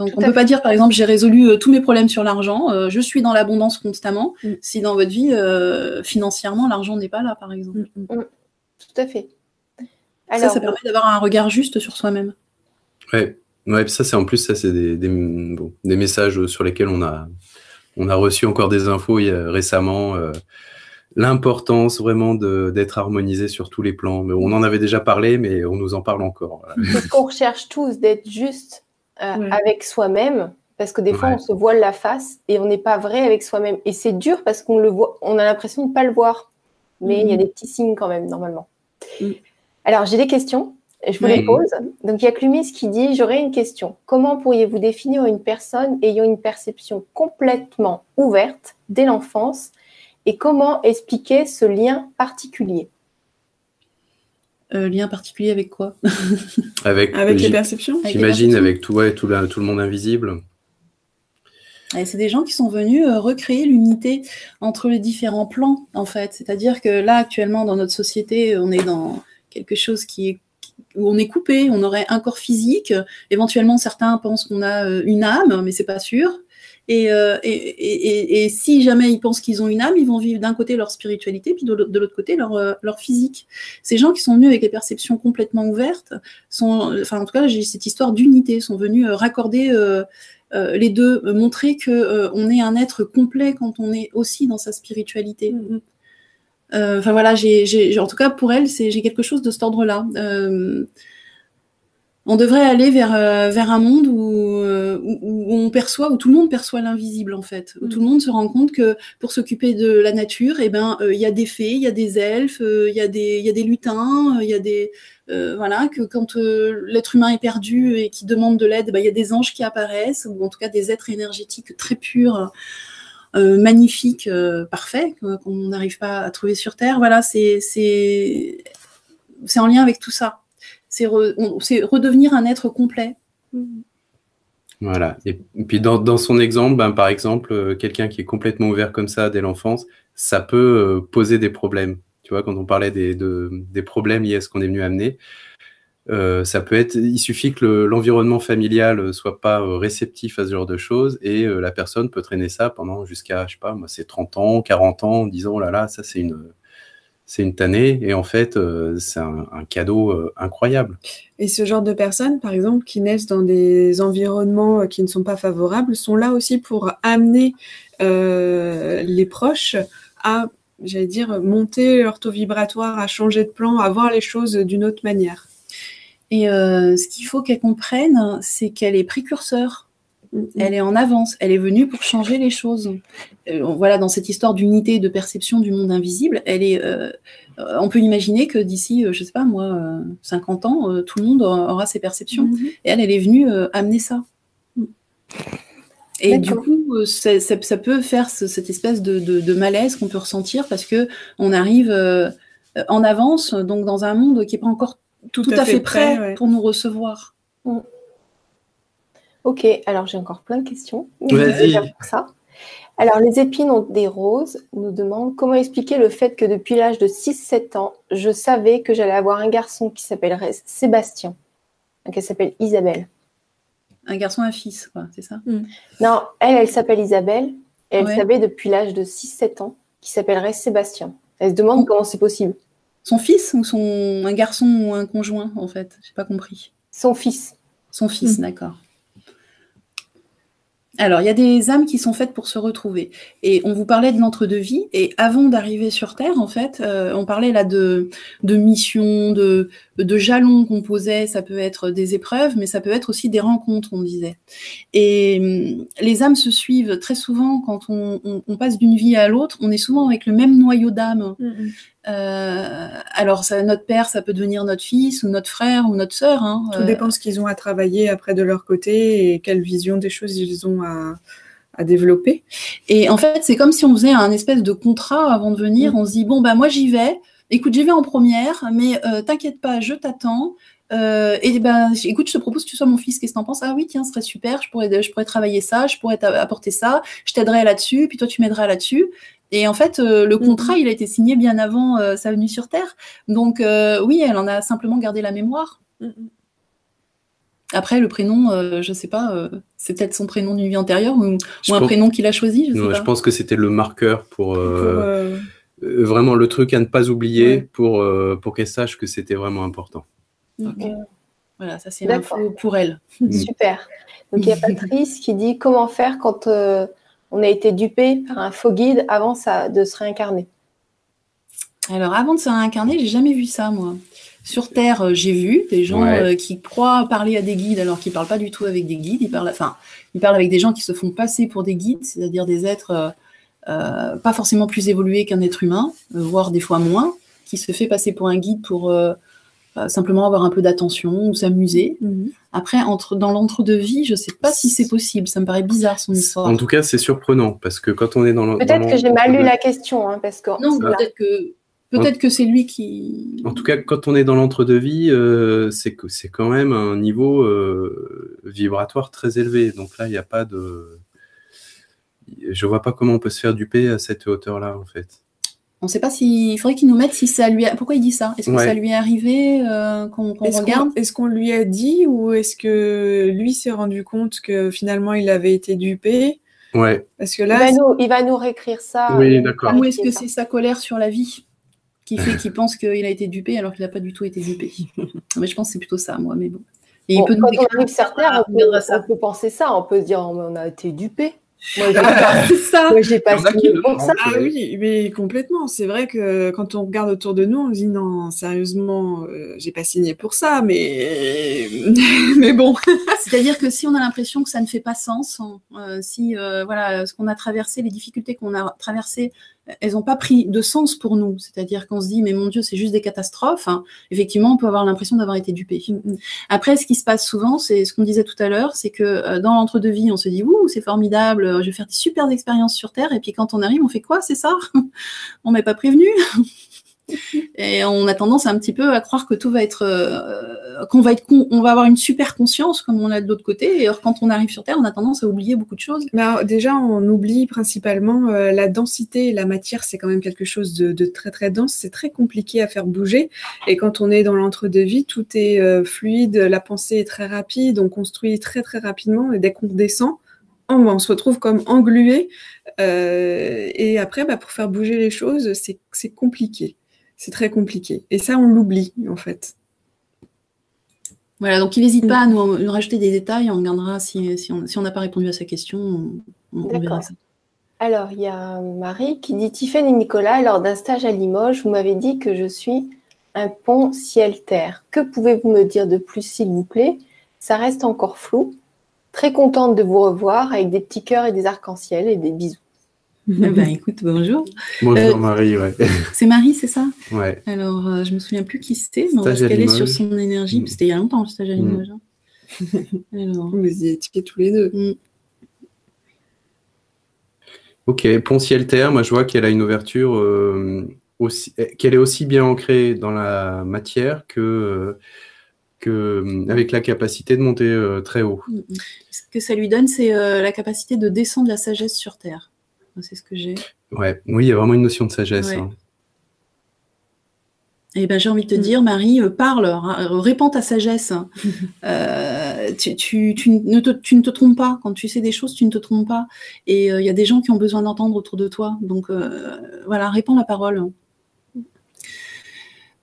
Donc on à peut fait. pas dire par exemple j'ai résolu euh, tous mes problèmes sur l'argent, euh, je suis dans l'abondance constamment, Mm. si dans votre vie euh, financièrement l'argent n'est pas là par exemple. Tout à fait. ça, ça permet d'avoir un regard juste sur soi-même. ouais. Ouais, ça, c'est en plus, ça, c'est des, des, messages sur lesquels on a, on a reçu encore des infos récemment. Euh, l'importance vraiment d'être harmonisé sur tous les plans. Mais on en avait déjà parlé, mais on nous en parle encore. Voilà. qu'on recherche tous d'être juste euh, avec soi-même, parce que des fois, on se voile la face et on n'est pas vrai avec soi-même. Et c'est dur parce qu'on le voit, on a l'impression de ne pas le voir. Mais il y a mm. des petits signes quand même, normalement. Mm. Alors, j'ai des questions. Je vous les pose. Donc, il y a Clumis qui dit J'aurais une question. Comment pourriez-vous définir une personne ayant une perception complètement ouverte dès l'enfance? Et comment expliquer ce lien particulier? Euh, lien particulier avec quoi? Avec, avec les perceptions J'imagine avec tout, tout, le monde invisible. C'est des gens qui sont venus euh, recréer l'unité entre les différents plans, en fait. C'est-à-dire que là, actuellement, dans notre société, on est dans quelque chose qui est où on est coupé, on aurait un corps physique. Éventuellement, certains pensent qu'on a euh, une âme, mais c'est pas sûr. Euh, et, si jamais ils pensent qu'ils ont une âme, ils vont vivre d'un côté leur spiritualité, puis de l'autre côté leur, euh, leur, physique. Ces gens qui sont venus avec les perceptions complètement ouvertes, sont, enfin en tout cas j'ai cette histoire d'unité, sont venus euh, raccorder les deux, montrer que on est un être complet quand on est aussi dans sa spiritualité. Mm-hmm. Enfin voilà, j'ai, en tout cas pour elle, j'ai quelque chose de cet ordre-là on devrait aller vers, euh, vers un monde euh, où, on perçoit, où tout le monde perçoit l'invisible en fait, où mm. tout le monde se rend compte que pour s'occuper de la nature, eh ben euh, il y a des fées, il y a des elfes, il y a des il y a des lutins, il y a des voilà que quand l'être humain est perdu et qui demande de l'aide, ben, il y a des anges qui apparaissent ou en tout cas des êtres énergétiques très purs. magnifiques, parfaits, qu'on n'arrive pas à trouver sur Terre. Voilà, c'est c'est en lien avec tout ça c'est redevenir un être complet. Voilà. Et puis dans, son exemple, ben, par exemple, euh, quelqu'un qui est complètement ouvert comme ça dès l'enfance, ça peut euh, poser des problèmes. Tu vois, quand on parlait des, des problèmes liés à ce qu'on est venu amener, euh, ça peut être, il suffit que l'environnement familial soit pas réceptif à ce genre de choses et la personne peut traîner ça pendant jusqu'à, je sais pas, moi, c'est 30 ans, 40 ans, en disant, oh là là, ça c'est une, c'est une tannée et en fait, euh, c'est un, cadeau euh, incroyable. Et ce genre de personnes, par exemple, qui naissent dans des environnements euh, qui ne sont pas favorables, sont là aussi pour amener les proches à, j'allais dire, monter leur taux vibratoire, à changer de plan, à voir les choses d'une autre manière. Et ce qu'il faut qu'elle comprenne, c'est qu'elle est précurseur. Elle est en avance, elle est venue pour changer les choses. Euh, voilà, dans cette histoire d'unité de perception du monde invisible, elle est, euh, on peut imaginer que d'ici, euh, je sais pas moi, 50 ans, tout le monde aura ses perceptions. Mm-hmm. Et elle, elle est venue amener ça. Mm. Et du coup, ça, peut faire cette espèce de, malaise qu'on peut ressentir parce que on arrive en avance, donc dans un monde qui n'est pas encore tout, à, fait, prêt, pour nous recevoir. Ok, alors j'ai encore plein de questions. Vas-y. ça. Alors, les épines ont des roses nous demandent comment expliquer le fait que depuis l'âge de 6-7 ans, je savais que j'allais avoir un garçon qui s'appellerait Sébastien, qui s'appelle Isabelle. Un garçon, un fils, quoi, c'est ça? Hmm. Non, elle, elle s'appelle Isabelle. Et elle savait depuis l'âge de 6-7 ans qu'il s'appellerait Sébastien. Elle se demande comment c'est possible. Son fils ou son un garçon ou un conjoint, en fait? J'ai pas compris. Son fils. Son fils, hmm. d'accord. Alors, il y a des âmes qui sont faites pour se retrouver. Et on vous parlait de l'entre-deux-vie. Et avant d'arriver sur Terre, en fait, euh, on parlait là de, de mission, de, de jalons qu'on posait. Ça peut être des épreuves, mais ça peut être aussi des rencontres, on disait. Et hum, les âmes se suivent très souvent quand on, passe d'une vie à l'autre. On est souvent avec le même noyau d'âme. Mm-hmm. Euh, alors, ça, notre père, ça peut devenir notre fils ou notre frère ou notre sœur. Hein, Tout dépend de ce qu'ils ont à travailler après de leur côté et quelle vision des choses ils ont à, développer. Et en fait, c'est comme si on faisait un espèce de contrat avant de venir. Mm. On se dit bon bah moi j'y vais. Écoute, j'y vais en première, mais euh, t'inquiète pas, je t'attends. Euh, et ben, écoute, je te propose que tu sois mon fils. Qu'est-ce que t'en penses? Ah oui, tiens, ce serait super. Je pourrais, je pourrais travailler ça. Je pourrais apporter ça. Je t'aiderai là-dessus. Puis toi, tu m'aideras là-dessus. Et en fait, euh, le contrat, mhm. il a été signé bien avant sa venue sur Terre. Donc oui, elle en a simplement gardé la mémoire. Mhm. Après, le prénom, je ne sais pas, c'est peut-être son prénom d'une vie antérieure ou, un prénom qu'il a choisi. Je, je pense que c'était le marqueur pour, vraiment le truc à ne pas oublier pour, pour qu'elle sache que c'était vraiment important. Voilà, ça c'est l'info pour elle. Super. Donc il y a Patrice qui dit comment faire quand euh, on a été dupé par un faux guide avant ça, de se réincarner? Alors avant de se réincarner, j'ai jamais vu ça moi. Sur Terre, euh, j'ai vu des gens euh, qui croient parler à des guides alors qu'ils parlent pas du tout avec des guides. Ils parlent, enfin, ils parlent avec des gens qui se font passer pour des guides, c'est-à-dire des êtres pas forcément plus évolués qu'un être humain, voire des fois moins, qui se fait passer pour un guide pour simplement avoir un peu d'attention ou s'amuser. Mhm. Après, entre, dans l'entre-deux-vie, je ne sais pas si c'est possible. Ça me paraît bizarre son histoire. En tout cas, c'est surprenant parce que quand on est dans Peut-être que j'ai mal lu la question. Hein, parce que... Non, peut-être que. Peut-être que c'est lui qui. En tout cas, quand on est dans l'entre-deux-vie, euh, c'est c'est quand même un niveau euh, vibratoire très élevé. Donc là, il n'y a pas de. Je vois pas comment on peut se faire duper à cette hauteur-là, en fait. On ne sait pas s'il faudrait qu'il nous mette si ça lui a... Pourquoi il dit ça? Est-ce que ça lui est arrivé euh, qu'on regarde? Est-ce qu'on lui a dit ou est-ce que lui s'est rendu compte que finalement il avait été dupé Ouais. Parce que là, il va, nous, il va nous réécrire ça. Oui, d'accord. Ou est-ce que c'est sa colère sur la vie? Qui fait qu'il pense qu'il a été dupé alors qu'il n'a pas du tout été dupé Mais je pense que c'est plutôt ça, moi. Mais bon. Et il peut nous quand on arrive certains, on, on, peut penser ça. On peut se dire on a été dupé. Moi, j'ai pas, ça. Moi, j'ai pas pour ça. Ah oui, mais complètement. C'est vrai que quand on regarde autour de nous, on se dit non, sérieusement, euh, j'ai pas signé pour ça, mais mais bon. C'est-à-dire que si on a l'impression que ça ne fait pas sens, euh, si euh, voilà, ce qu'on a traversé, les difficultés qu'on a traversées elles n'ont pas pris de sens pour nous. C'est-à-dire qu'on se dit, mais mon Dieu, c'est juste des catastrophes. Hein. Effectivement, on peut avoir l'impression d'avoir été dupé. Mm, mm. Après, ce qui se passe souvent, c'est ce qu'on disait tout à l'heure, c'est que euh, dans l'entre-deux-vie, on se dit, ouh, c'est formidable, euh, je vais faire des super expériences sur Terre. Et puis quand on arrive, on fait quoi C'est ça? On m'est pas prévenu et on a tendance un petit peu à croire que tout va être, euh, qu'on va être, on va avoir une super conscience comme on l'a de l'autre côté. Et alors, quand on arrive sur Terre, on a tendance à oublier beaucoup de choses. Mais déjà, on oublie principalement euh, la densité la matière. C'est quand même quelque chose de, très très dense. C'est très compliqué à faire bouger. Et quand on est dans l'entre-deux-vie, tout est euh, fluide. La pensée est très rapide. On construit très très rapidement. Et dès qu'on descend, on, se retrouve comme englué. et après, bah, pour faire bouger les choses, c'est compliqué c'est très compliqué. Et ça, on l'oublie, en fait. Voilà, donc il n'hésite pas à nous, rajouter des détails, on regardera si, on n'a pas répondu à sa question, on, verra ça. Alors, il y a Marie qui dit Tiffany et Nicolas, lors d'un stage à Limoges, vous m'avez dit que je suis un pont ciel-terre. Que pouvez-vous me dire de plus, s'il vous plaît? Ça reste encore flou. Très contente de vous revoir avec des petits cœurs et des arcs-en-ciel et des bisous. Eh ben, écoute, bonjour. Bonjour euh, Marie, ouais. C'est Marie, c'est ça? Ouais. Alors, je euh, je me souviens plus qui c'était, mais on va se caler sur son énergie. Mm. C'était il y a longtemps, le stage à mm. Limoges. Mm. Alors... Vous y étiez tous les deux. Mm. Ok, Ponciel Terre, moi je vois qu'elle a une ouverture euh, aussi, qu'elle est aussi bien ancrée dans la matière que, que avec la capacité de monter très haut. Ce que ça lui donne, c'est la capacité de descendre la sagesse sur Terre c'est ce que j'ai. Ouais, oui, il y a vraiment une notion de sagesse. Hein. Eh ben, j'ai envie de te mm. dire, Marie, euh, parle, répands ta sagesse. Euh, tu, ne te, trompes pas. Quand tu sais des choses, tu ne te trompes pas. Et euh, il y a des gens qui ont besoin d'entendre autour de toi. Donc, voilà, répands la parole.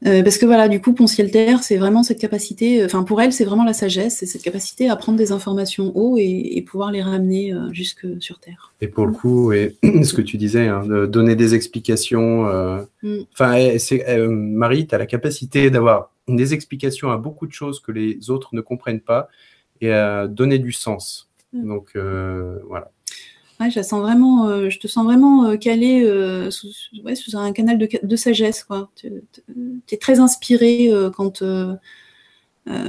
Euh, parce que voilà, du coup, Ponciel Terre, c'est vraiment cette capacité, enfin pour elle, c'est vraiment la sagesse, c'est cette capacité à prendre des informations haut et, pouvoir les ramener euh, jusque sur Terre. Et pour le coup, et, ce que tu disais, hein, de donner des explications. Euh, mm. Enfin, eh, Marie, tu as la capacité d'avoir des explications à beaucoup de choses que les autres ne comprennent pas et à donner du sens. Mm. Donc voilà. Ouais, je, sens vraiment, euh, je te sens vraiment euh, calé euh, sous, un canal de, sagesse. Tu es très inspiré quand,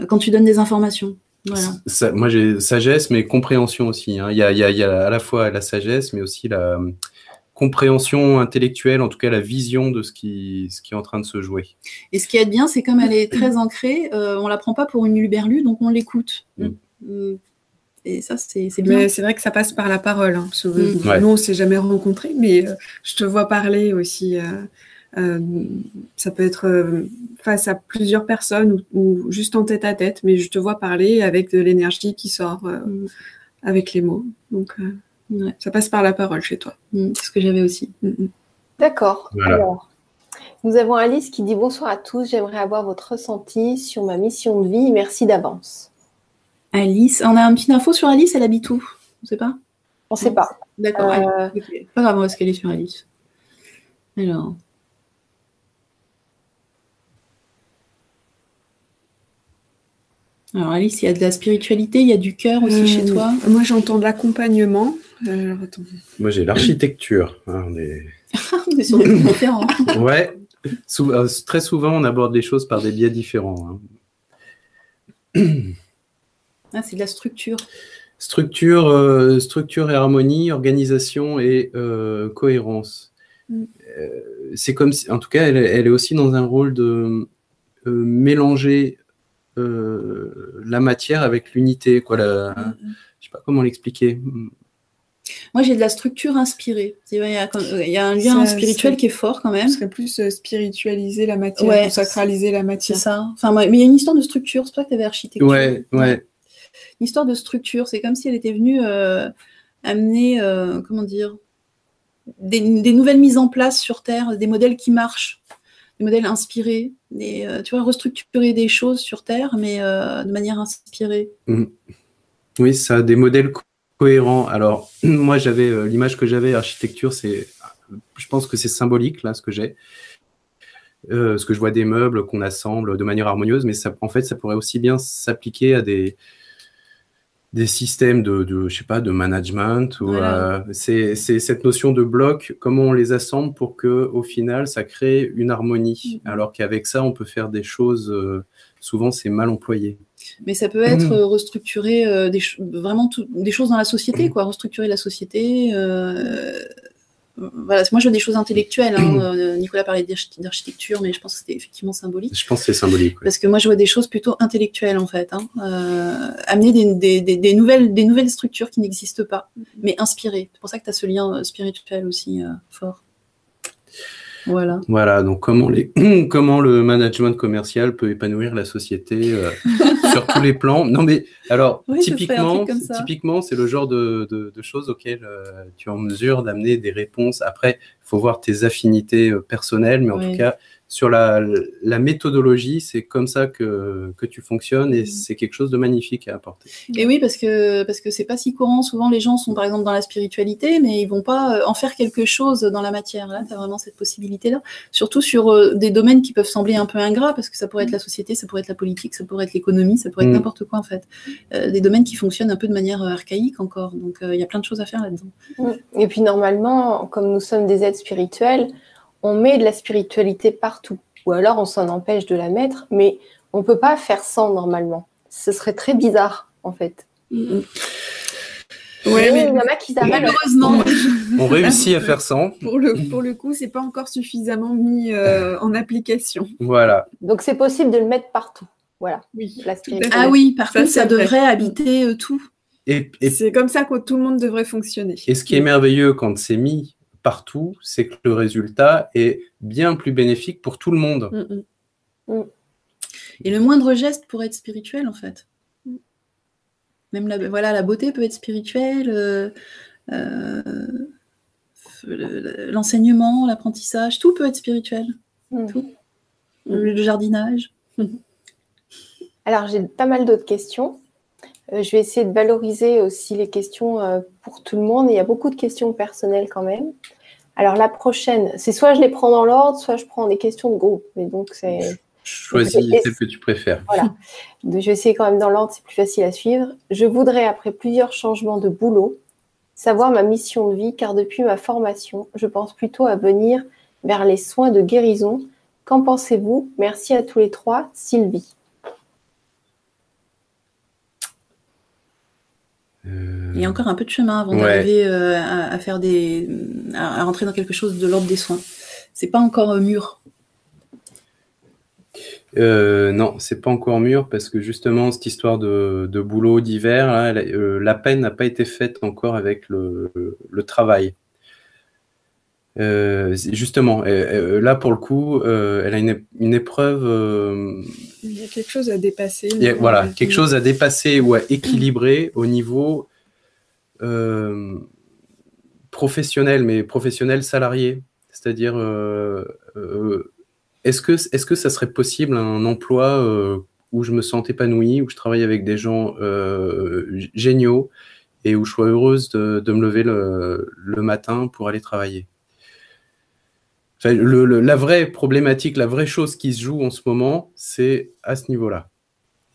quand tu donnes des informations. Voilà. moi, j'ai sagesse, mais compréhension aussi. Hein. Il, y a, y a, à la fois la sagesse, mais aussi la compréhension intellectuelle, en tout cas la vision de ce qui, ce qui est en train de se jouer. Et ce qui est bien, c'est comme elle est très ancrée, on ne la prend pas pour une luberlue, donc on l'écoute. Mm. Et ça, c'est bien. C'est vrai que ça passe par la parole. Hein, mm. Nous, on s'est jamais rencontrés, mais euh, je te vois parler aussi. Euh, euh, ça peut être face à plusieurs personnes ou, juste en tête à tête, mais je te vois parler avec de l'énergie qui sort mm. avec les mots. Donc, ça passe par la parole chez toi. Mm. C'est ce que j'avais aussi. D'accord. Alors, Nous avons Alice qui dit bonsoir à tous. J'aimerais avoir votre ressenti sur ma mission de vie. Merci d'avance. Alice, on a un petit info sur Alice. Elle habite où? On ne sait pas? On ne sait pas. D'accord. Euh, Pas grave, on va se caler sur Alice. Alors. Alors Alice, il y a de la spiritualité, il y a du cœur aussi chez Euh, toi? Moi, j'entends de l'accompagnement. Euh. Moi, j'ai l'architecture. hein, on est- on est sur des différents. Ouais. Sou- euh, très souvent, on aborde les choses par des biais différents. hein. Ah, c'est de la structure. Structure, euh, structure et harmonie, organisation et euh, cohérence. Mm. Euh, c'est comme si, en tout cas, elle, est- elle est aussi dans un rôle de euh, mélanger euh, la matière avec l'unité. Quoi, la- je sais pas comment l'expliquer. Moi, j'ai de la structure inspirée. Il y a, comme- il y a un lien Ça, spirituel c'est- qui est fort quand même. Ce serait plus euh, spiritualiser la matière, Ouais. ou sacraliser la C'est matière. ça. Enfin, mais il y a une histoire de structure. C'est pas que tu avais architecture. Ouais, ouais. Une histoire de structure. C'est comme si elle était venue euh, amener, euh, comment dire, des, nouvelles mises en place sur Terre, des modèles qui marchent, des modèles inspirés, des, euh, tu vois, restructurer des choses sur Terre, mais de manière inspirée. Oui, ça des modèles co- cohérents. Alors, moi, j'avais l'image que j'avais, architecture, c'est, je pense que c'est symbolique, là, ce que j'ai. Parce que je vois des meubles qu'on assemble de manière harmonieuse, mais en fait, ça pourrait aussi bien s'appliquer à des, des systèmes de, de, je sais pas, de management. Ou, Voilà. euh, c'est, c'est cette notion de bloc, comment on les assemble pour que, au final, ça crée une harmonie. Mhm. Alors qu'avec ça, on peut faire des choses, euh, souvent, c'est mal employé. Mais ça peut être euh, restructurer euh, des, vraiment tout- des choses dans la société, quoi. Restructurer la société. Voilà, moi je veux des choses intellectuelles. hein. Euh, Nicolas parlait d'archi- d'architecture, mais je pense que c'était effectivement symbolique. Je pense que c'est symbolique. ouais. Parce que moi je vois des choses plutôt intellectuelles en fait. hein. Euh, amener des, des- des- des nouvelles, des nouvelles structures qui n'existent pas, mais inspirées. C'est pour ça que tu as ce lien euh, spirituel aussi euh, fort. Voilà. Voilà, donc comment, les, comment le management commercial peut épanouir la société euh, sur tous les plans. Non, mais alors, Oui, typiquement, c'est le genre de, de- de choses auxquelles euh, tu es en mesure d'amener des réponses. Après, il faut voir tes affinités euh, personnelles, mais en Oui. tout cas, sur la, la méthodologie, c'est comme ça que, que tu fonctionnes et Mhm. c'est quelque chose de magnifique à apporter. Et oui, parce que parce que c'est pas si courant. Souvent, les gens sont par exemple dans la spiritualité, mais ils vont pas euh, en faire quelque chose dans la matière. Là, tu as vraiment cette possibilité-là. Surtout sur euh, des domaines qui peuvent sembler un peu ingrats, parce que ça pourrait être la société, ça pourrait être la politique, ça pourrait être l'économie, ça pourrait être Mm. n'importe quoi en fait. Euh, des domaines qui fonctionnent un peu de manière archaïque encore. Donc, euh, il y a plein de choses à faire là-dedans. Et puis normalement, comme nous sommes des êtres spirituels, on met de la spiritualité partout. Ou alors on s'en empêche de la mettre, mais on ne peut pas faire sans normalement. Ce serait très bizarre en fait. Ouais, Mais mais il y en a qui. Malheureusement, On réussit à faire sans. pour le, pour le coup, c'est pas encore suffisamment mis euh, en application. Voilà. Donc c'est possible de le mettre partout. Voilà. Oui. La ah oui, par Ça, contre, ça vrai. devrait habiter euh, tout. Et, et C'est comme ça que tout le monde devrait fonctionner. Et ce qui est merveilleux quand c'est mis partout, c'est que le résultat est bien plus bénéfique pour tout le monde. Mm, mm. Et le moindre geste pourrait être spirituel, en fait. Même la, voilà, la beauté peut être spirituelle, euh, euh, le- l'enseignement, l'apprentissage, tout peut être spirituel. Mm. Tout. Le, le jardinage. Alors j'ai pas mal d'autres questions. Euh, je vais essayer de valoriser aussi les questions euh, pour tout le monde. Il y a beaucoup de questions personnelles quand même. Alors la prochaine, c'est soit je les prends dans l'ordre, soit je prends des questions de groupe. Mais donc c'est Choisis celle que tu préfères. Voilà. Je vais essayer quand même dans l'ordre, c'est plus facile à suivre. Je voudrais, après plusieurs changements de boulot, savoir ma mission de vie, car depuis ma formation, je pense plutôt à venir vers les soins de guérison. Qu'en pensez-vous? Merci à tous les trois. Sylvie. Euh, Il y a encore un peu de chemin avant Ouais. d'arriver euh, à, à faire des, à, à rentrer dans quelque chose de l'ordre des soins. C'est pas encore euh, mûr. euh, non, c'est pas encore mûr parce que justement, cette histoire de, de boulot d'hiver, euh, la peine n'a pas été faite encore avec le, le travail. Euh, justement, euh, là pour le coup, euh, elle a une, épreuve, euh, Il y a quelque chose à dépasser. a- voilà, quelque chose à dépasser ou à équilibrer au niveau euh, professionnel, mais professionnel salarié. C'est-à-dire, euh, euh, est-ce que, est que ça serait possible un emploi où je me sens épanoui, où je travaille avec des gens géniaux et où je sois heureuse de, me lever le, matin pour aller travailler? La vraie problématique, la vraie chose qui se joue en ce moment, c'est à ce niveau-là.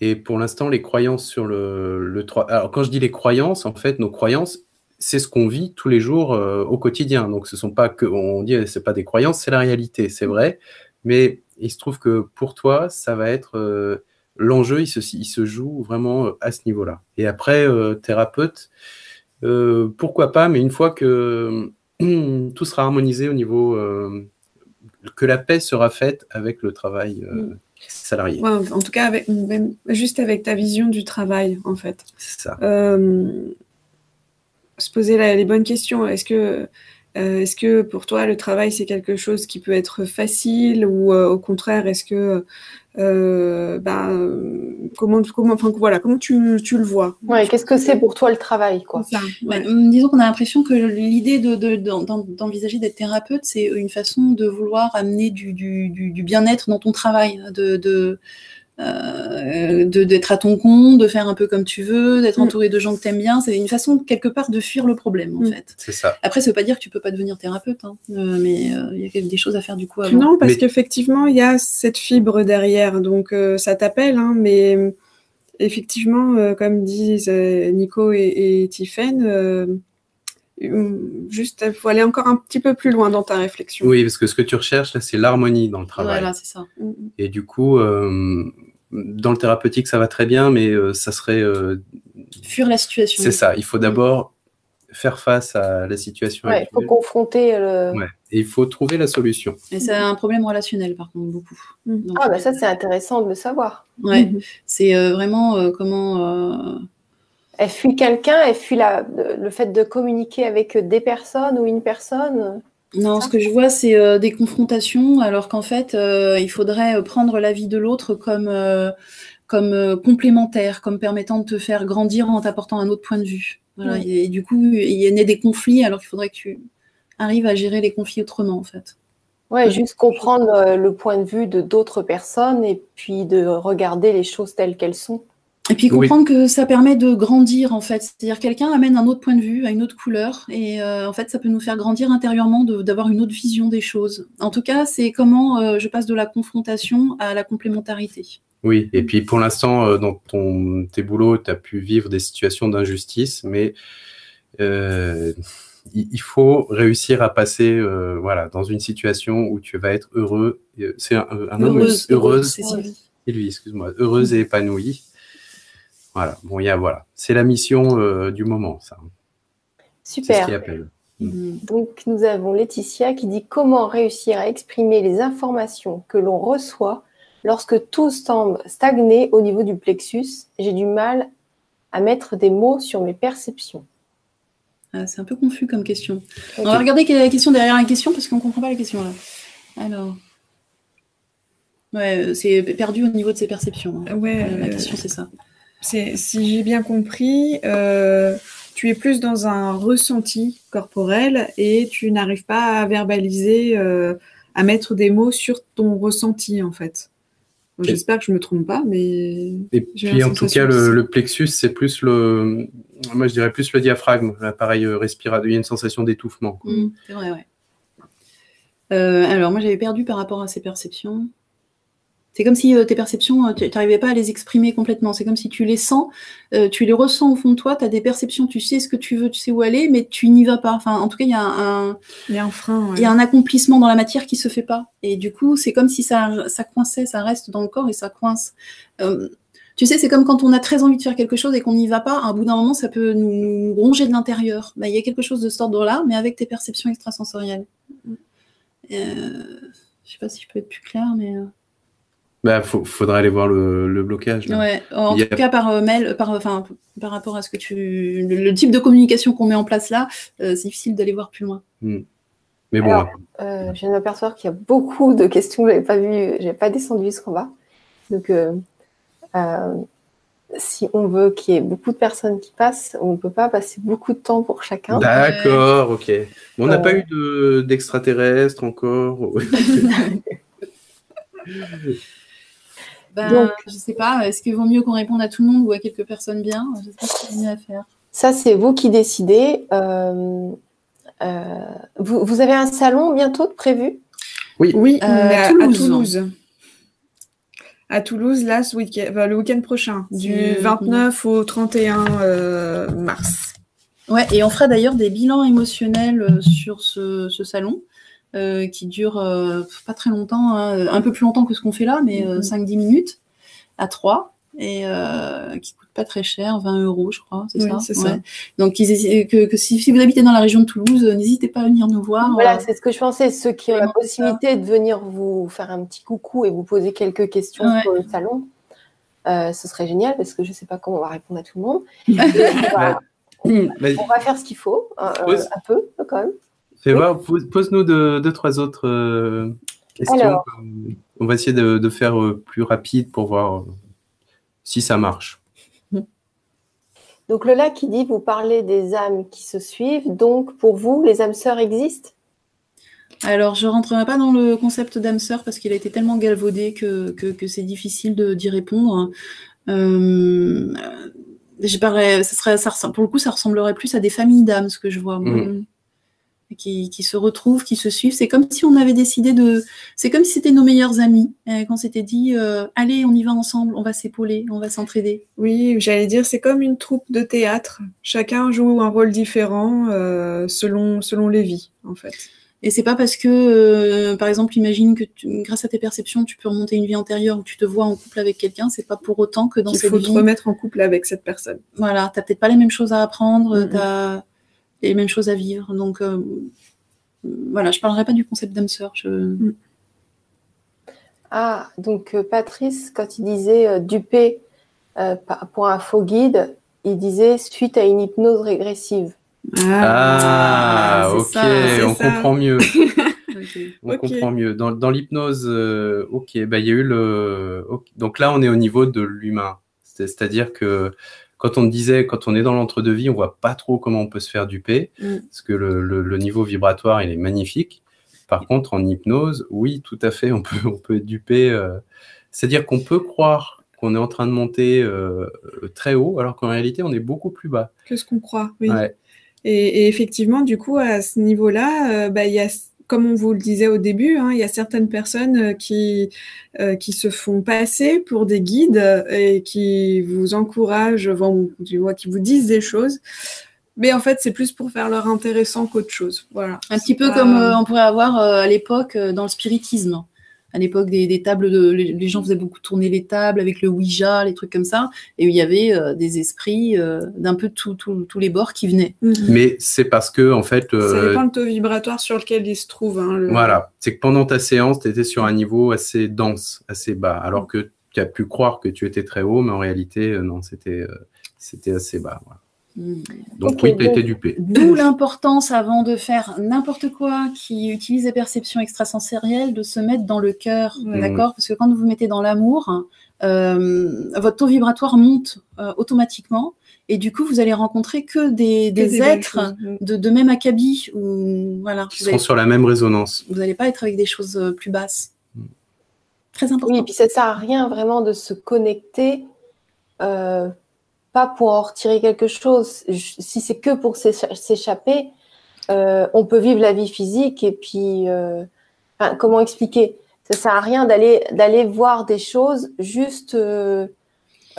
Et pour l'instant, les croyances sur le, le Alors, quand je dis les croyances, en fait, nos croyances, c'est ce qu'on vit tous les jours euh, au quotidien. Donc, ce sont pas que, on dit, c'est pas des croyances, c'est la réalité, c'est vrai. Mais il se trouve que pour toi, ça va être euh, l'enjeu, il se, il se joue vraiment euh, à ce niveau-là. Et après, thérapeute, pourquoi pas, mais une fois que tout sera harmonisé au niveau que la paix sera faite avec le travail mm salarié. en tout cas, avec, juste avec ta vision du travail, en fait. C'est ça. Euh, se poser les bonnes questions. Est-ce que, euh, est-ce que pour toi, le travail, c'est quelque chose qui peut être facile ou euh, au contraire, est-ce que euh, ben, comment, comment, enfin, voilà, comment tu, tu le vois. Ouais, Qu'est-ce que c'est pour toi le travail quoi? Disons qu'on a l'impression que l'idée d'envisager de, d'être thérapeute, c'est une façon de vouloir amener du, du, du bien-être dans ton travail, de, de euh, d'être à ton compte, de faire un peu comme tu veux, d'être mm. entouré de gens que tu aimes bien. C'est une façon, quelque part, de fuir le problème, en mm. fait. C'est ça. Après, ça veut pas dire que tu peux pas devenir thérapeute, hein. euh, mais euh, il y a des choses à faire du coup avant. Non, parce qu'effectivement, il y a cette fibre derrière, donc ça t'appelle, hein, mais effectivement, comme disent Nico et, et Tiffen, juste, il faut aller encore un petit peu plus loin dans ta réflexion. Oui, parce que ce que tu recherches, là, c'est l'harmonie dans le travail. Voilà, c'est ça. Mm, et du coup, dans le thérapeutique, ça va très bien, mais euh, ça serait. Euh, Fuir la situation. C'est ça. Il faut d'abord faire face à la situation. il faut confronter le. Et il faut trouver la solution. Et c'est un problème relationnel, par contre, beaucoup. Ah, bah ça, c'est intéressant de le savoir. Ouais, c'est euh, vraiment comment. Elle fuit quelqu'un, elle fuit la, le fait de communiquer avec des personnes ou une personne. Non, ce que je vois, c'est euh, des confrontations, alors qu'en fait, euh, il faudrait prendre l'avis de l'autre comme, euh, comme complémentaire, comme permettant de te faire grandir en t'apportant un autre point de vue. Et, du coup, il y a des conflits, alors qu'il faudrait que tu arrives à gérer les conflits autrement, en fait. Ouais, juste comprendre le point de vue de d'autres personnes et puis de regarder les choses telles qu'elles sont. Et puis comprendre que ça permet de grandir en fait, c'est-à-dire quelqu'un amène un autre point de vue, à une autre couleur, et euh, en fait ça peut nous faire grandir intérieurement, d'avoir une autre vision des choses. En tout cas, c'est comment euh, je passe de la confrontation à la complémentarité. Oui, et puis pour l'instant, euh, dans ton, tes boulots, tu as pu vivre des situations d'injustice, mais il faut réussir à passer voilà, dans une situation où tu vas être heureux. C'est un, homme heureuse, heureuse, lui, excuse-moi, heureuse et épanouie. Voilà, bon, il y a, voilà. C'est la mission euh, du moment, ça. Super. Ce mm. Donc, nous avons Laetitia qui dit comment réussir à exprimer les informations que l'on reçoit lorsque tout semble stagner au niveau du plexus. J'ai du mal à mettre des mots sur mes perceptions. Ah, c'est un peu confus comme question. On va regarder quelle est la question derrière la question parce qu'on ne comprend pas la question là. Alors. Ouais, c'est perdu au niveau de ses perceptions. Hein. Ouais, la question, c'est ça si j'ai bien compris, euh, tu es plus dans un ressenti corporel et tu n'arrives pas à verbaliser, euh, à mettre des mots sur ton ressenti en fait. J'espère que je ne me trompe pas, mais. Et puis en tout cas, le, plexus, c'est plus le. Moi, je dirais plus le diaphragme, l'appareil respiratoire. Il y a une sensation d'étouffement. Mmh, c'est vrai, ouais. Euh, alors, moi, j'avais perdu par rapport à ces perceptions. C'est comme si euh, tes perceptions, euh, tu n'arrivais pas à les exprimer complètement. C'est comme si tu les sens, euh, tu les ressens au fond de toi, tu as des perceptions, tu sais ce que tu veux, tu sais où aller, mais tu n'y vas pas. Enfin, en tout cas, il y a un, il y a un frein. Il y a un accomplissement dans la matière qui se fait pas. Et du coup, c'est comme si ça, ça coinçait, ça reste dans le corps et ça coince. tu sais, c'est comme quand on a très envie de faire quelque chose et qu'on n'y va pas, à un bout d'un moment, ça peut nous ronger de l'intérieur. Bah, il y a quelque chose de cet ordre-là, mais avec tes perceptions extrasensorielles. Je je sais pas si je peux être plus claire, mais. Bah, faudrait aller voir le, blocage. Ouais, en tout cas par euh, mail, par, enfin, par rapport à ce que tu, le, type de communication qu'on met en place là, euh, c'est difficile d'aller voir plus loin. Hmm. Mais bon. Euh, je viens de m'apercevoir qu'il y a beaucoup de questions que j'avais pas vu, j'ai pas descendu ce qu'on va. Donc, si on veut qu'il y ait beaucoup de personnes qui passent, on ne peut pas passer beaucoup de temps pour chacun. D'accord, ok. on n'a pas eu d'extraterrestres encore. ben, Donc, je sais pas, est-ce qu'il vaut mieux qu'on réponde à tout le monde ou à quelques personnes bien? Je sais pas ce qu'il y a mieux à faire. Ça, c'est vous qui décidez. Euh, euh, vous, vous, avez un salon bientôt prévu? Oui, oui euh, à, Toulouse. à, Toulouse. là, ce week le week-end prochain, du 29 au 31 mars. Ouais, et on fera d'ailleurs des bilans émotionnels sur ce, ce salon. Euh, qui dure euh, pas très longtemps, hein, un peu plus longtemps que ce qu'on fait là, mais 5-10 mm-hmm. minutes à 3 et euh, qui coûte pas très cher, 20 euros, je crois, c'est ça? C'est ça. Donc, que, que si, vous habitez dans la région de Toulouse, n'hésitez pas à venir nous voir. Voilà, c'est ce que je pensais. Ceux qui ont la possibilité de venir vous faire un petit coucou et vous poser quelques questions sur le salon, ce serait génial parce que je sais pas comment on va répondre à tout le monde. on va faire ce qu'il faut, un peu quand même. Fais voir, pose-nous deux, trois autres euh, questions. On va essayer de, faire euh, plus rapide pour voir euh, si ça marche. Donc Lola qui dit, vous parlez des âmes qui se suivent, donc pour vous, les âmes sœurs existent? Alors, je ne rentrerai pas dans le concept d'âme sœur parce qu'il a été tellement galvaudé que, que, c'est difficile d'y répondre. Euh, ça serait, ça, pour le coup, ça ressemblerait plus à des familles d'âmes, ce que je vois. Mmh qui, se retrouvent, qui se suivent. C'est comme si on avait décidé de. C'est comme si c'était nos meilleurs amis, euh, qu'on s'était dit euh, allez, on y va ensemble, on va s'épauler, on va s'entraider. Oui, j'allais dire, c'est comme une troupe de théâtre. Chacun joue un rôle différent euh, selon, selon les vies, en fait. Et c'est pas parce que, par exemple, imagine que grâce à tes perceptions, tu peux remonter une vie antérieure où tu te vois en couple avec quelqu'un, c'est pas pour autant que dans cette vie. Il faut te remettre en couple avec cette personne. Voilà, t'as peut-être pas les mêmes choses à apprendre, t'as les mêmes choses à vivre. Donc euh, voilà, je ne parlerai pas du concept d'âme sœur. Mm. Ah, donc euh, Patrice, quand il disait euh, duper pour un faux guide, il disait suite à une hypnose régressive. Ah, ah ok, on comprend mieux. On comprend mieux. Dans, l'hypnose, ok, bah il y a eu le. Donc là, on est au niveau de l'humain, c'est-à-dire que quand on disait, quand on est dans l'entre-deux-vie, on voit pas trop comment on peut se faire duper, mm. parce que le, niveau vibratoire, il est magnifique. Par contre, en hypnose, oui, tout à fait, on peut, on peut être dupé. Euh, c'est-à-dire qu'on peut croire qu'on est en train de monter euh, très haut, alors qu'en réalité, on est beaucoup plus bas. Que ce qu'on croit, oui. Et, effectivement, du coup, à ce niveau-là, euh, bah, il y a comme on vous le disait au début, hein, il y a certaines personnes euh, qui, euh, qui se font passer pour des guides et qui vous encouragent, qui vous disent des choses. Mais en fait, c'est plus pour faire leur intéressant qu'autre chose. Voilà. Un petit peu comme euh, on pourrait avoir à l'époque dans le spiritisme à l'époque des, tables de, les, gens faisaient beaucoup tourner les tables avec le Ouija, les trucs comme ça, et il y avait euh, des esprits euh, d'un peu tous les bords qui venaient. Mhm. Mais c'est parce que en fait, ça euh, dépend du taux vibratoire sur lequel il se trouve. Hein, voilà, c'est que pendant ta séance, tu étais sur un niveau assez dense, assez bas, alors que tu as pu croire que tu étais très haut, mais en réalité, non, c'était c'était assez bas. Voilà. Mm. Donc oui, tu as été dupé. D'où l'importance, avant de faire n'importe quoi qui utilise les perceptions extrasensorielles, de se mettre dans le cœur, mm. d'accord? Parce que quand vous vous mettez dans l'amour, euh, votre taux vibratoire monte euh, automatiquement. Et du coup, vous allez rencontrer que des, êtres mm. de, même acabit. Ou, voilà, qui seront sur la même résonance. Vous n'allez pas être avec des choses euh, plus basses. Très important. Oui, et puis ça ne sert à rien vraiment de se connecter pas pour en retirer quelque chose. Si c'est que pour s'échapper, euh, on peut vivre la vie physique et puis, euh, comment expliquer? Ça sert à rien d'aller d'aller voir des choses juste euh,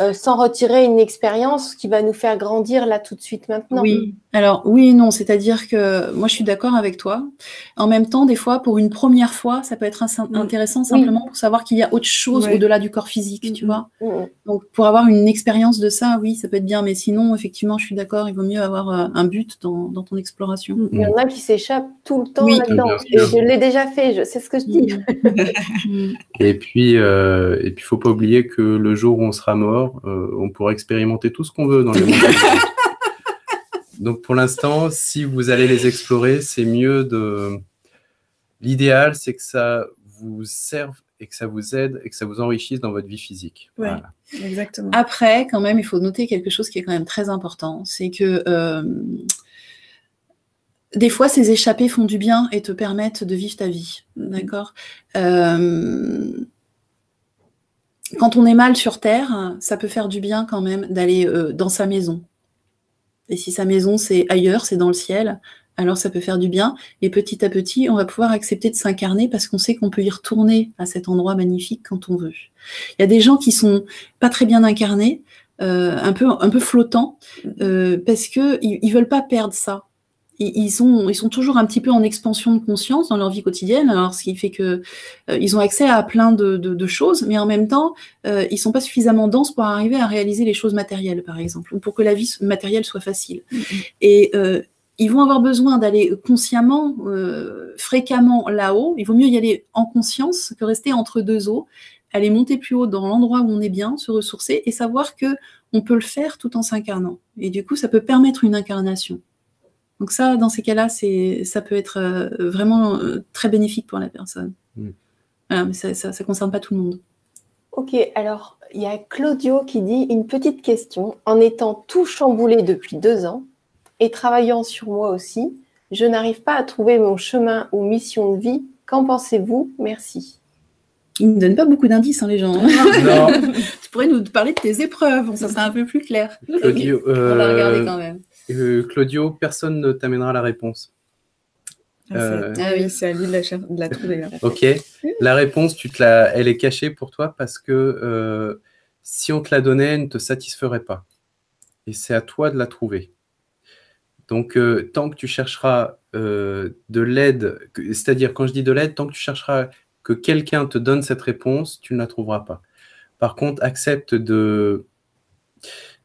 euh, sans retirer une expérience qui va nous faire grandir là tout de suite maintenant. Oui, alors oui et non, c'est-à-dire que moi je suis d'accord avec toi. En même temps, des fois, pour une première fois, ça peut être mm. intéressant simplement pour savoir qu'il y a autre chose au-delà du corps physique, tu mm, vois. Mm, Donc pour avoir une expérience de ça, oui, ça peut être bien, mais sinon, effectivement, je suis d'accord, il vaut mieux avoir euh, un but dans, ton exploration. Il y en a qui s'échappent tout le temps là-dedans. Et je l'ai déjà fait, je sais ce que je dis. et puis, euh, et puis, faut pas oublier que le jour où on sera mort euh, on pourra expérimenter tout ce qu'on veut dans les mondes. Donc pour l'instant, si vous allez les explorer, c'est mieux de. L'idéal, c'est que ça vous serve et que ça vous aide et que ça vous enrichisse dans votre vie physique. exactement. Après, quand même, il faut noter quelque chose qui est quand même très important, c'est que euh, des fois, ces échappées font du bien et te permettent de vivre ta vie. D'accord? Euh, quand on est mal sur Terre, ça peut faire du bien quand même d'aller dans sa maison. Et si sa maison c'est ailleurs, c'est dans le ciel, alors ça peut faire du bien. Et petit à petit, on va pouvoir accepter de s'incarner parce qu'on sait qu'on peut y retourner à cet endroit magnifique quand on veut. Il y a des gens qui sont pas très bien incarnés, euh, un peu un peu flottants, euh, parce que ils, veulent pas perdre ça. Ils, sont ils sont toujours un petit peu en expansion de conscience dans leur vie quotidienne. Alors ce qui fait que euh, ils ont accès à plein de, de, choses, mais en même temps euh, ils sont pas suffisamment denses pour arriver à réaliser les choses matérielles, par exemple, ou pour que la vie matérielle soit facile. Mm-hmm. Et ils vont avoir besoin d'aller consciemment, euh, fréquemment là-haut. Il vaut mieux y aller en conscience que rester entre deux eaux, aller monter plus haut dans l'endroit où on est bien, se ressourcer et savoir que on peut le faire tout en s'incarnant. Et du coup, ça peut permettre une incarnation. Donc ça, dans ces cas-là, c'est, ça peut être euh, vraiment euh, très bénéfique pour la personne. Mm. mais ça ne concerne pas tout le monde. Ok, alors il y a Claudio qui dit une petite question. En étant tout chamboulé depuis deux ans, et travaillant sur moi aussi, je n'arrive pas à trouver mon chemin ou mission de vie. Qu'en pensez-vous? Merci. Ils ne donnent pas beaucoup d'indices, hein, les gens. Non. tu pourrais nous parler de tes épreuves, ça serait un peu plus clair. Claudio, On va regarder euh, quand même. Euh, Claudio, personne ne t'amènera la réponse. Ah, euh, ah oui, c'est à lui de la, trouver. Ok. La réponse, tu te la... elle est cachée pour toi parce que si on te la donnait, elle ne te satisferait pas. Et c'est à toi de la trouver. Donc, euh, tant que tu chercheras euh, de l'aide, c'est-à-dire quand je dis de l'aide, tant que tu chercheras que quelqu'un te donne cette réponse, tu ne la trouveras pas. Par contre, accepte de,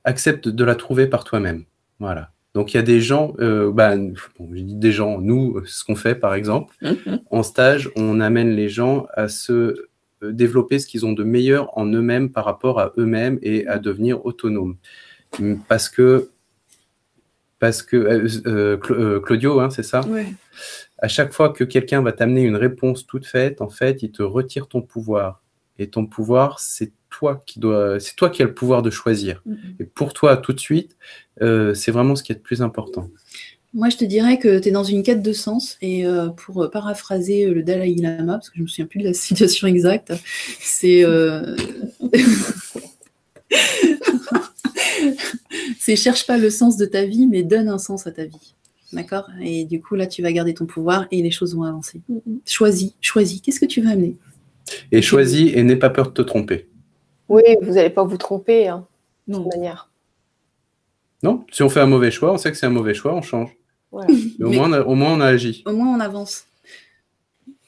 accepte de la trouver par toi-même. Voilà. Donc, il y a des gens, euh, bah, je dis des gens, nous, ce qu'on fait par exemple, mm-hmm. en stage, on amène les gens à se développer ce qu'ils ont de meilleur en eux-mêmes par rapport à eux-mêmes et à devenir autonomes. Parce que parce que euh, euh, euh, Claudio, hein, c'est ça? Oui. À chaque fois que quelqu'un va t'amener une réponse toute faite, en fait, il te retire ton pouvoir. Et ton pouvoir, c'est toi qui dois, c'est toi qui as le pouvoir de choisir. Et pour toi, tout de suite, c'est vraiment ce qui est le plus important. Moi, je te dirais que tu es dans une quête de sens. Et pour paraphraser le Dalai Lama, parce que je ne me souviens plus de la situation exacte, c'est. c'est cherche pas le sens de ta vie, mais donne un sens à ta vie. D'accord? Et du coup, là, tu vas garder ton pouvoir et les choses vont avancer. Choisis, choisis. Qu'est-ce que tu veux amener? Et choisis et n'aie pas peur de te tromper. Oui, vous n'allez pas vous tromper, hein, de toute manière. Non, si on fait un mauvais choix, on sait que c'est un mauvais choix, on change. au, moins, on a, au moins, on a agi. Au moins, on avance.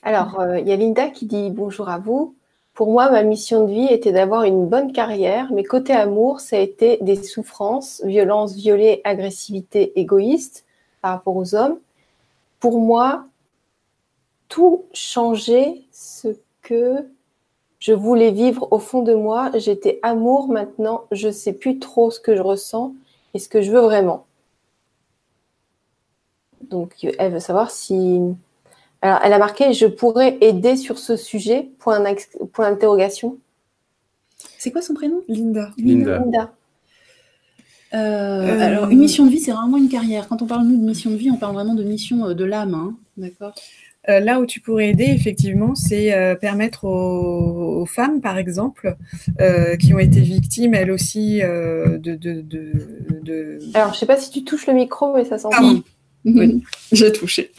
Alors, euh, il y a Linda qui dit bonjour à vous. Pour moi, ma mission de vie était d'avoir une bonne carrière, mais côté amour, ça a été des souffrances, violence, violée, agressivité, égoïste par rapport aux hommes. Pour moi, tout changeait ce que je voulais vivre au fond de moi. J'étais amour maintenant, je ne sais plus trop ce que je ressens et ce que je veux vraiment. Donc, elle veut savoir si alors, elle a marqué Je pourrais aider sur ce sujet? Point d'interrogation. C'est quoi son prénom? Linda. Linda. Euh, euh, alors, une mission de vie, c'est vraiment une carrière. Quand on parle nous de mission de vie, on parle vraiment de mission euh, de l'âme, hein. d'accord? Là où tu pourrais aider, effectivement, c'est permettre aux, femmes, par exemple, qui ont été victimes, elles aussi, de, de, de, Alors, je ne sais pas si tu touches le micro, mais ça sent. Oui, j'ai touché.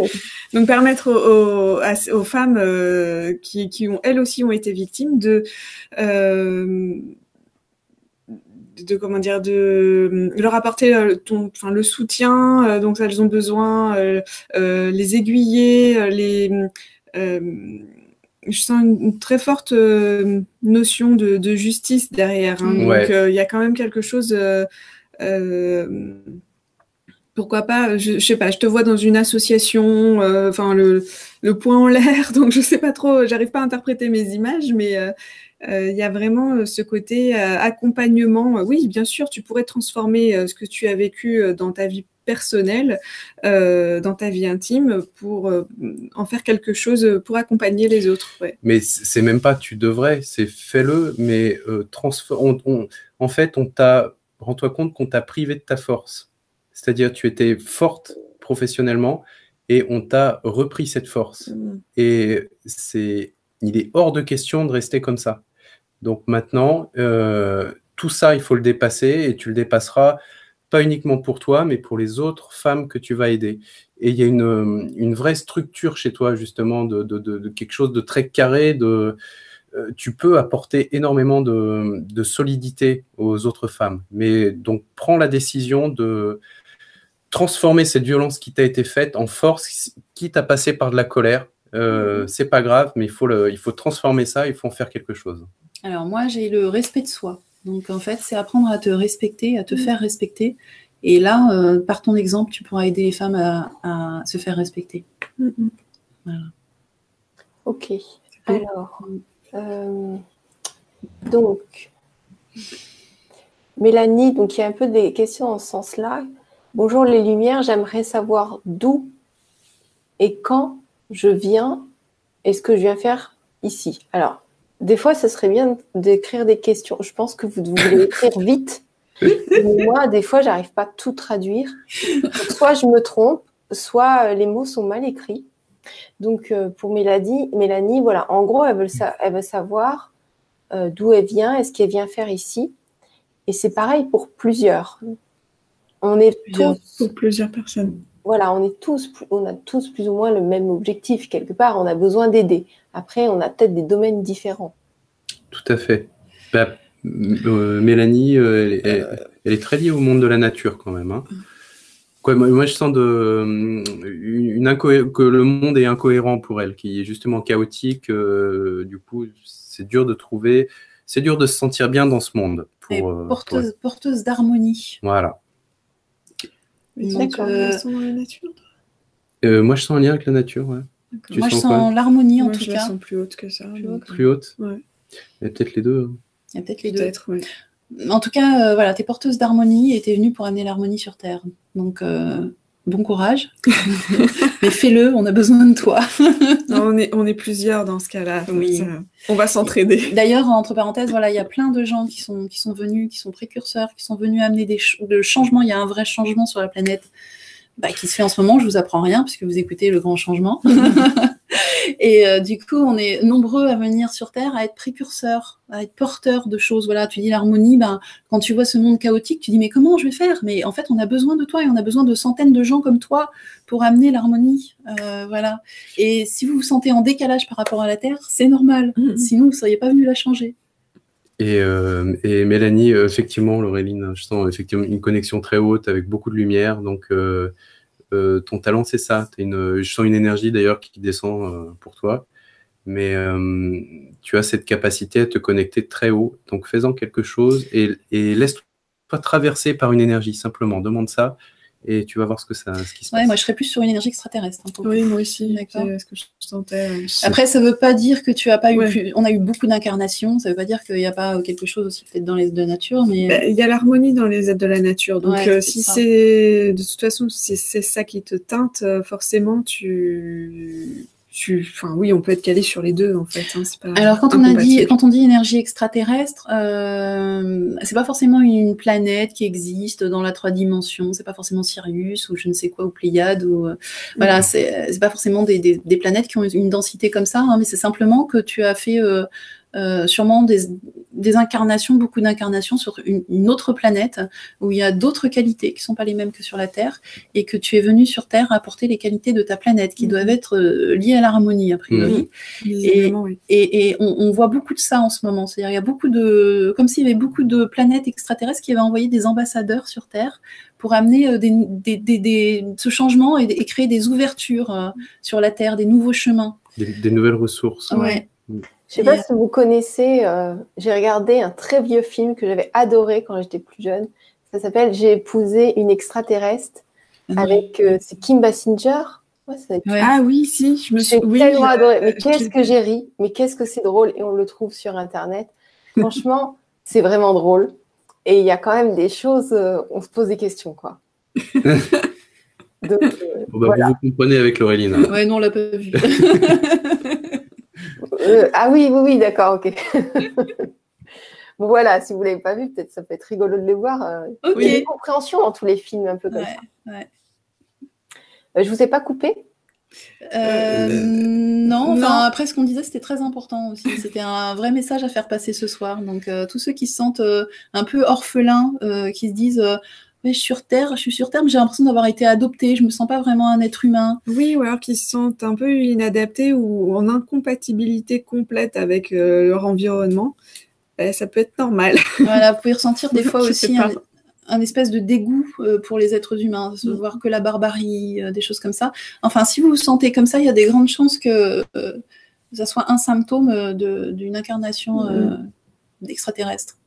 Donc permettre aux, femmes euh, qui, ont elles aussi ont été victimes de euh, de comment dire de leur apporter euh, ton, enfin, le soutien dont elles ont besoin, les aiguiller, les je sens une, très forte notion de, justice derrière. Hein. Donc il y a quand même quelque chose pourquoi pas, je, sais pas, je te vois dans une association, euh, enfin le, le point en l'air, donc je sais pas trop, j'arrive pas à interpréter mes images, mais euh, euh, il y a vraiment ce côté accompagnement. Oui, bien sûr, tu pourrais transformer ce que tu as vécu dans ta vie personnelle, dans ta vie intime, pour en faire quelque chose pour accompagner les autres. Ouais. Mais c'est même pas tu devrais, c'est fais-le, mais en fait, on t'a, rends-toi compte qu'on t'a privé de ta force. C'est-à-dire, tu étais forte professionnellement et on t'a repris cette force. Mm. Et c'est, il est hors de question de rester comme ça. Donc maintenant, euh, tout ça, il faut le dépasser et tu le dépasseras pas uniquement pour toi, mais pour les autres femmes que tu vas aider. Et il y a une, une vraie structure chez toi, justement, de, quelque chose de très carré. Euh, tu peux apporter énormément de, solidité aux autres femmes. Mais donc, prends la décision de transformer cette violence qui t'a été faite en force, quitte à passer par de la colère. Euh, mmh. C'est pas grave, mais il faut, le, il faut transformer ça, il faut en faire quelque chose. Alors, moi, j'ai le respect de soi. Donc, en fait, c'est apprendre à te respecter, à te mmh. faire respecter. Et là, euh, par ton exemple, tu pourras aider les femmes à, se faire respecter. Mm-hmm. Voilà. Ok. Alors, euh, donc, Mélanie, donc il y a un peu des questions en ce sens-là. Bonjour les Lumières, j'aimerais savoir d'où et quand je viens et ce que je viens faire ici. Alors, des fois, ce serait bien d'écrire des questions. Je pense que vous voulez écrire vite moi, des fois, j'arrive pas à tout traduire. soit je me trompe, soit euh, les mots sont mal écrits. Donc, euh, pour Mélanie, Mélanie, voilà, en gros, elle veut, elle veut savoir euh, d'où elle vient et ce qu'elle vient faire ici. Et c'est pareil pour plusieurs. On est tous, pour plusieurs personnes. Voilà, on est tous, on a tous plus ou moins le même objectif quelque part. On a besoin d'aider. Après, on a peut-être des domaines différents. Tout à fait. Bah, euh, Mélanie, euh, elle, est très liée au monde de la nature quand même. Hein. Quoi, moi, je sens de, une, que le monde est incohérent pour elle, qui est justement chaotique. Euh, du coup, c'est dur de trouver, c'est dur de se sentir bien dans ce monde. Pour, porteuse, porteuse d'harmonie. Voilà. D'accord. Euh, dans la nature Moi, je sens un lien avec la nature. Ouais. Moi, je sens l'harmonie en tout je cas. Je sens plus haute que ça. Plus haute. Plus haute? Ouais. Et peut-être les deux. Hein. Il y a peut-être les deux. En tout cas, euh, voilà, tu es porteuse d'harmonie et tu es venue pour amener l'harmonie sur Terre. Donc, euh, bon courage. Mais fais-le, on a besoin de toi. on, est, on est plusieurs dans ce cas-là. Oui. on va s'entraider. D'ailleurs, entre parenthèses, voilà, il y a plein de gens qui sont, qui sont venus, qui sont précurseurs, qui sont venus amener des changements. Il y a un vrai changement sur la planète bah, qui se fait en ce moment. Je vous apprends rien puisque vous écoutez le grand changement. Et euh, du coup, on est nombreux à venir sur Terre, à être précurseurs, à être porteurs de choses. Voilà, tu dis l'harmonie, ben, quand tu vois ce monde chaotique, tu dis mais comment je vais faire? Mais en fait, on a besoin de toi et on a besoin de centaines de gens comme toi pour amener l'harmonie. Euh, voilà. Et si vous vous sentez en décalage par rapport à la Terre, c'est normal. Mm-hmm. Sinon, vous ne seriez pas venu la changer. Et, euh, et, Mélanie, effectivement, Laureline, je sens effectivement une connexion très haute avec beaucoup de lumière. Donc, euh, ton talent, c'est ça. Une, je sens une énergie d'ailleurs qui descend euh, pour toi. Mais euh, tu as cette capacité à te connecter très haut. Donc fais-en quelque chose et, et laisse-toi traverser par une énergie. Simplement, demande ça et tu vas voir ce, que ça, ce qui se passe. Moi, je serais plus sur une énergie extraterrestre. Hein, oui, moi aussi. Ce que je sentais. Après, ça ne veut pas dire que tu as pas eu. On a eu beaucoup d'incarnations. Ça ne veut pas dire qu'il n'y a pas quelque chose aussi peut-être dans les êtres de la nature. Mais bah, il y a l'harmonie dans les êtres de la nature. Donc, euh, si c'est de toute façon, si c'est ça qui te teinte, euh, forcément, tu enfin oui, on peut être calé sur les deux en fait. Hein, Alors quand on a dit, quand on dit énergie extraterrestre, euh, c'est pas forcément une planète qui existe dans la trois dimensions. C'est pas forcément Sirius ou je ne sais quoi ou Pléiade ou euh, voilà, c'est pas forcément des, des, planètes qui ont une densité comme ça, hein, mais c'est simplement que tu as fait euh, euh, sûrement des, incarnations, beaucoup d'incarnations sur une, autre planète où il y a d'autres qualités qui ne sont pas les mêmes que sur la Terre et que tu es venu sur Terre apporter les qualités de ta planète qui doivent être euh, liées à l'harmonie, a priori. Mhm. Et, on, voit beaucoup de ça en ce moment. C'est-à-dire, il y a beaucoup de. comme s'il y avait beaucoup de planètes extraterrestres qui avaient envoyé des ambassadeurs sur Terre pour amener euh, des, ce changement et, créer des ouvertures sur la Terre, des nouveaux chemins. Des, nouvelles ressources. Ouais. Mm. Je ne sais pas si vous connaissez, euh, j'ai regardé un très vieux film que j'avais adoré quand j'étais plus jeune. Ça s'appelle J'ai épousé une extraterrestre mhm. avec euh, c'est Kim Basinger. Ah oui, si, je me suis oui, tellement adoré. Mais qu'est-ce que j'ai ri, mais qu'est-ce que c'est drôle et on le trouve sur internet. Franchement, c'est vraiment drôle. Et il y a quand même des choses, euh, on se pose des questions quoi. Donc, bah, Vous vous comprenez avec Laureline. Hein. Ouais, non, on l'a pas vu. Euh, ah oui, oui, oui, d'accord, ok. bon, voilà, si vous ne l'avez pas vu, peut-être ça peut être rigolo de le voir. Euh, il y a des compréhensions dans tous les films, un peu comme ça. Ouais. Euh, je vous ai pas coupé? Non, enfin, après, ce qu'on disait, c'était très important aussi. C'était un vrai message à faire passer ce soir. Donc, euh, tous ceux qui se sentent euh, un peu orphelins, euh, qui se disent je suis sur Terre, je suis sur Terre, mais j'ai l'impression d'avoir été adopté, je me sens pas vraiment un être humain. Oui, ou alors qui se sentent un peu inadaptés ou en incompatibilité complète avec leur environnement. Ben, ça peut être normal. Voilà, vous pouvez ressentir des fois aussi un, espèce de dégoût pour les êtres humains, mm. voir que la barbarie, des choses comme ça. Enfin, si vous vous sentez comme ça, il y a des grandes chances que ça soit un symptôme d'une incarnation mm. extraterrestre.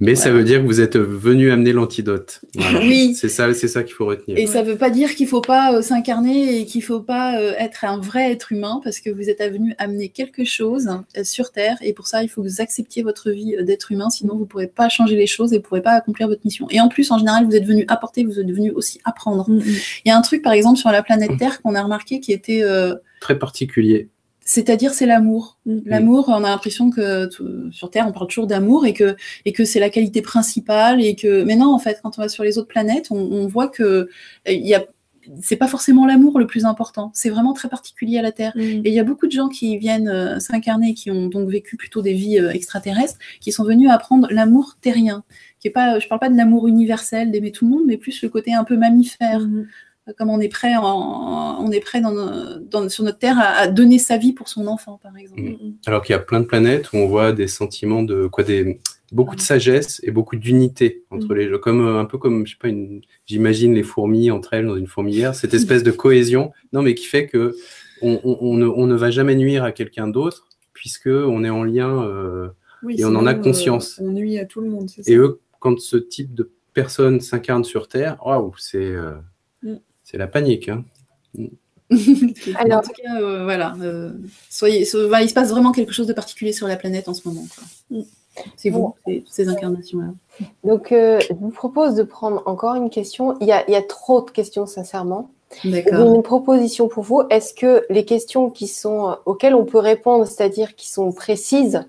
Mais ça veut dire que vous êtes venu amener l'antidote. Oui. C'est ça, c'est ça qu'il faut retenir. Et ça ne veut pas dire qu'il ne faut pas euh, s'incarner et qu'il ne faut pas euh, être un vrai être humain parce que vous êtes venu amener quelque chose euh, sur Terre et pour ça, il faut que vous acceptiez votre vie d'être humain, sinon vous ne pourrez pas changer les choses et vous ne pourrez pas accomplir votre mission. Et en plus, en général, vous êtes venu apporter, vous êtes venu aussi apprendre. Mm, mm. Il y a un truc, par exemple, sur la planète Terre qu'on a remarqué qui était... Très particulier. C'est-à-dire, c'est l'amour. Mm. L'amour, on a l'impression que sur Terre, on parle toujours d'amour et que, et que c'est la qualité principale. Et que... Mais non, en fait, quand on va sur les autres planètes, on, voit que il y a c'est pas forcément l'amour le plus important, c'est vraiment très particulier à la Terre. Mm. Et il y a beaucoup de gens qui viennent euh, s'incarner, qui ont donc vécu plutôt des vies euh, extraterrestres, qui sont venus apprendre l'amour terrien. Qui est pas, je parle pas de l'amour universel, d'aimer tout le monde, mais plus le côté un peu mammifère. Mm comme on est prêt, on est prêt dans, sur notre Terre à, donner sa vie pour son enfant, par exemple. Mm. Mm. Alors qu'il y a plein de planètes où on voit des sentiments de quoi des beaucoup de sagesse et beaucoup d'unité entre mm. les gens, comme euh, un peu comme je sais pas, j'imagine les fourmis entre elles dans une fourmilière, cette espèce de cohésion, non mais qui fait que on, ne, va jamais nuire à quelqu'un d'autre puisque on est en lien euh, et on en a conscience. on nuit à tout le monde. Et eux, quand ce type de personne s'incarne sur Terre, waouh, c'est euh, c'est la panique. Hein. Alors, en tout cas, euh, voilà. Euh, soyez, il se passe vraiment quelque chose de particulier sur la planète en ce moment. C'est vous, ces incarnations-là. Donc, euh, je vous propose de prendre encore une question. Il y a, trop de questions, sincèrement. D'accord. Une proposition pour vous. Est-ce que les questions qui sont, auxquelles on peut répondre, c'est-à-dire qui sont précises,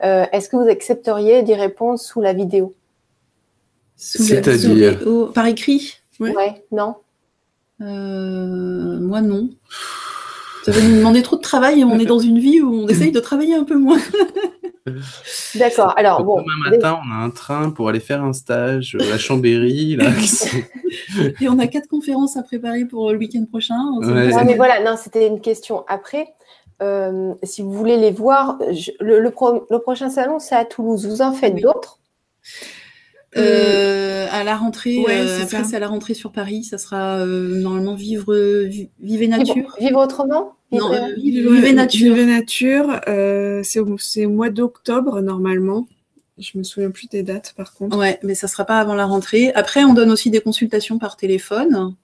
est-ce que vous accepteriez d'y répondre sous la vidéo? C'est-à-dire Par écrit? Ouais non euh, moi, non. Ça va nous demander trop de travail et on est dans une vie où on essaye de travailler un peu moins. D'accord. Alors bon. Demain matin, on a un train pour aller faire un stage à Chambéry. Là, et on a quatre conférences à préparer pour le week-end prochain. mais voilà, non, c'était une question. Après, euh, si vous voulez les voir, le, le, prochain salon, c'est à Toulouse. Vous en faites d'autres? Euh, à la rentrée, euh, après c'est à la rentrée sur Paris, ça sera euh, normalement vivre, vivre nature. Vivre, autrement? Non, vivre, nature. Vivre nature, c'est au, mois d'octobre normalement. Je me souviens plus des dates par contre. Ouais, mais ça sera pas avant la rentrée. Après, on donne aussi des consultations par téléphone.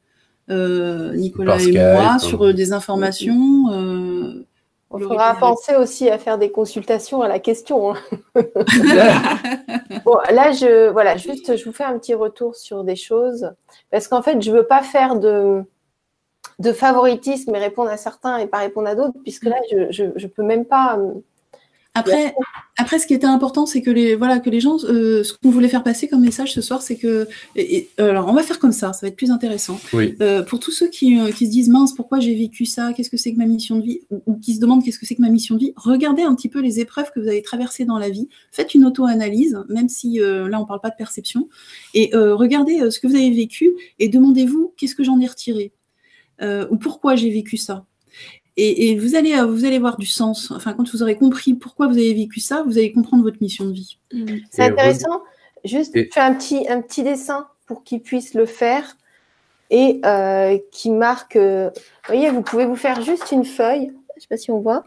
Nicolas et moi hein. sur des informations. On faudra penser aussi à faire des consultations à la question. Hein. bon, là, je, voilà, juste, je vous fais un petit retour sur des choses. Parce qu'en fait, je ne veux pas faire de, de favoritisme et répondre à certains et pas répondre à d'autres, puisque là, je ne peux même pas après, après, ce qui était important, c'est que les, voilà, que les gens, euh, ce qu'on voulait faire passer comme message ce soir, c'est que, alors on va faire comme ça, ça va être plus intéressant. Euh, pour tous ceux qui, euh, qui, se disent mince, pourquoi j'ai vécu ça, qu'est-ce que c'est que ma mission de vie, ou, qui se demandent qu'est-ce que c'est que ma mission de vie, regardez un petit peu les épreuves que vous avez traversées dans la vie, faites une auto-analyse, même si là on parle pas de perception, et regardez ce que vous avez vécu et demandez-vous qu'est-ce que j'en ai retiré, ou pourquoi j'ai vécu ça? Et, vous, allez, euh, vous allez voir du sens. Enfin, quand vous aurez compris pourquoi vous avez vécu ça, vous allez comprendre votre mission de vie. Mm. C'est intéressant. Juste faire un petit, un petit dessin pour qu'ils puissent le faire et euh, qui marque. Euh, vous voyez, vous pouvez vous faire juste une feuille. Je ne sais pas si on voit,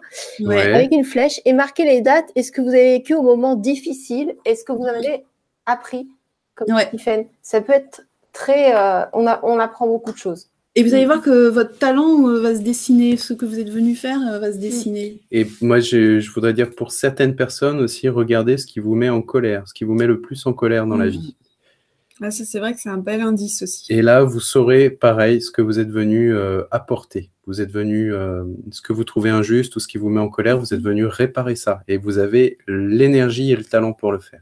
avec une flèche et marquer les dates. Est-ce que vous avez vécu au moment difficile? Est-ce que vous en avez appris? Comme ouais. Ça peut être très. on, a, on apprend beaucoup de choses. Et vous allez mm. voir que votre talent euh, va se dessiner, ce que vous êtes venu faire euh, va se mm. dessiner. Et moi, je, voudrais dire pour certaines personnes aussi, regardez ce qui vous met en colère, ce qui vous met le plus en colère dans la mm. vie. Ah, ça, c'est vrai que c'est un bel indice aussi. Et là, vous saurez, pareil, ce que vous êtes venu euh, apporter. Vous êtes venu, ce que vous trouvez injuste ou ce qui vous met en colère, vous êtes venu réparer ça. Et vous avez l'énergie et le talent pour le faire.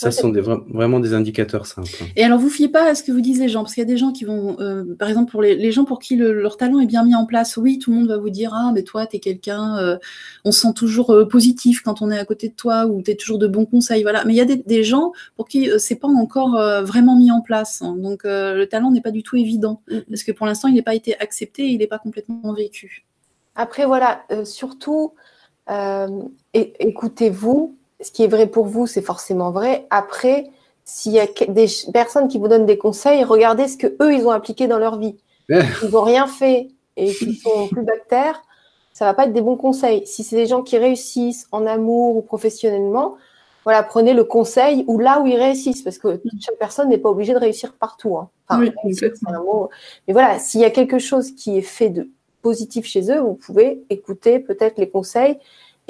Ça, ce sont des, vraiment des indicateurs simples. Et alors, vous fiez pas à ce que vous disent les gens, parce qu'il y a des gens qui vont, euh, par exemple, pour les, gens pour qui leur talent est bien mis en place, oui, tout le monde va vous dire, ah, mais toi, tu es quelqu'un, euh, on se sent toujours euh, positif quand on est à côté de toi, ou tu es toujours de bons conseils, voilà. Mais il y a des, gens pour qui c'est pas encore vraiment mis en place. Hein. Donc, le talent n'est pas du tout évident, mm. parce que pour l'instant, il n'est pas été accepté, il n'est pas complètement vécu. Après, voilà, surtout, écoutez-vous ce qui est vrai pour vous, c'est forcément vrai. Après, s'il y a des personnes qui vous donnent des conseils, regardez ce que eux ils ont appliqué dans leur vie. Ils n'ont rien fait et qui sont plus bactères, ça va pas être des bons conseils. Si c'est des gens qui réussissent en amour ou professionnellement, voilà, prenez le conseil ou là où ils réussissent, parce que chaque personne n'est pas obligée de réussir partout. Hein. oui, Mais voilà, s'il y a quelque chose qui est fait de positif chez eux, vous pouvez écouter peut-être les conseils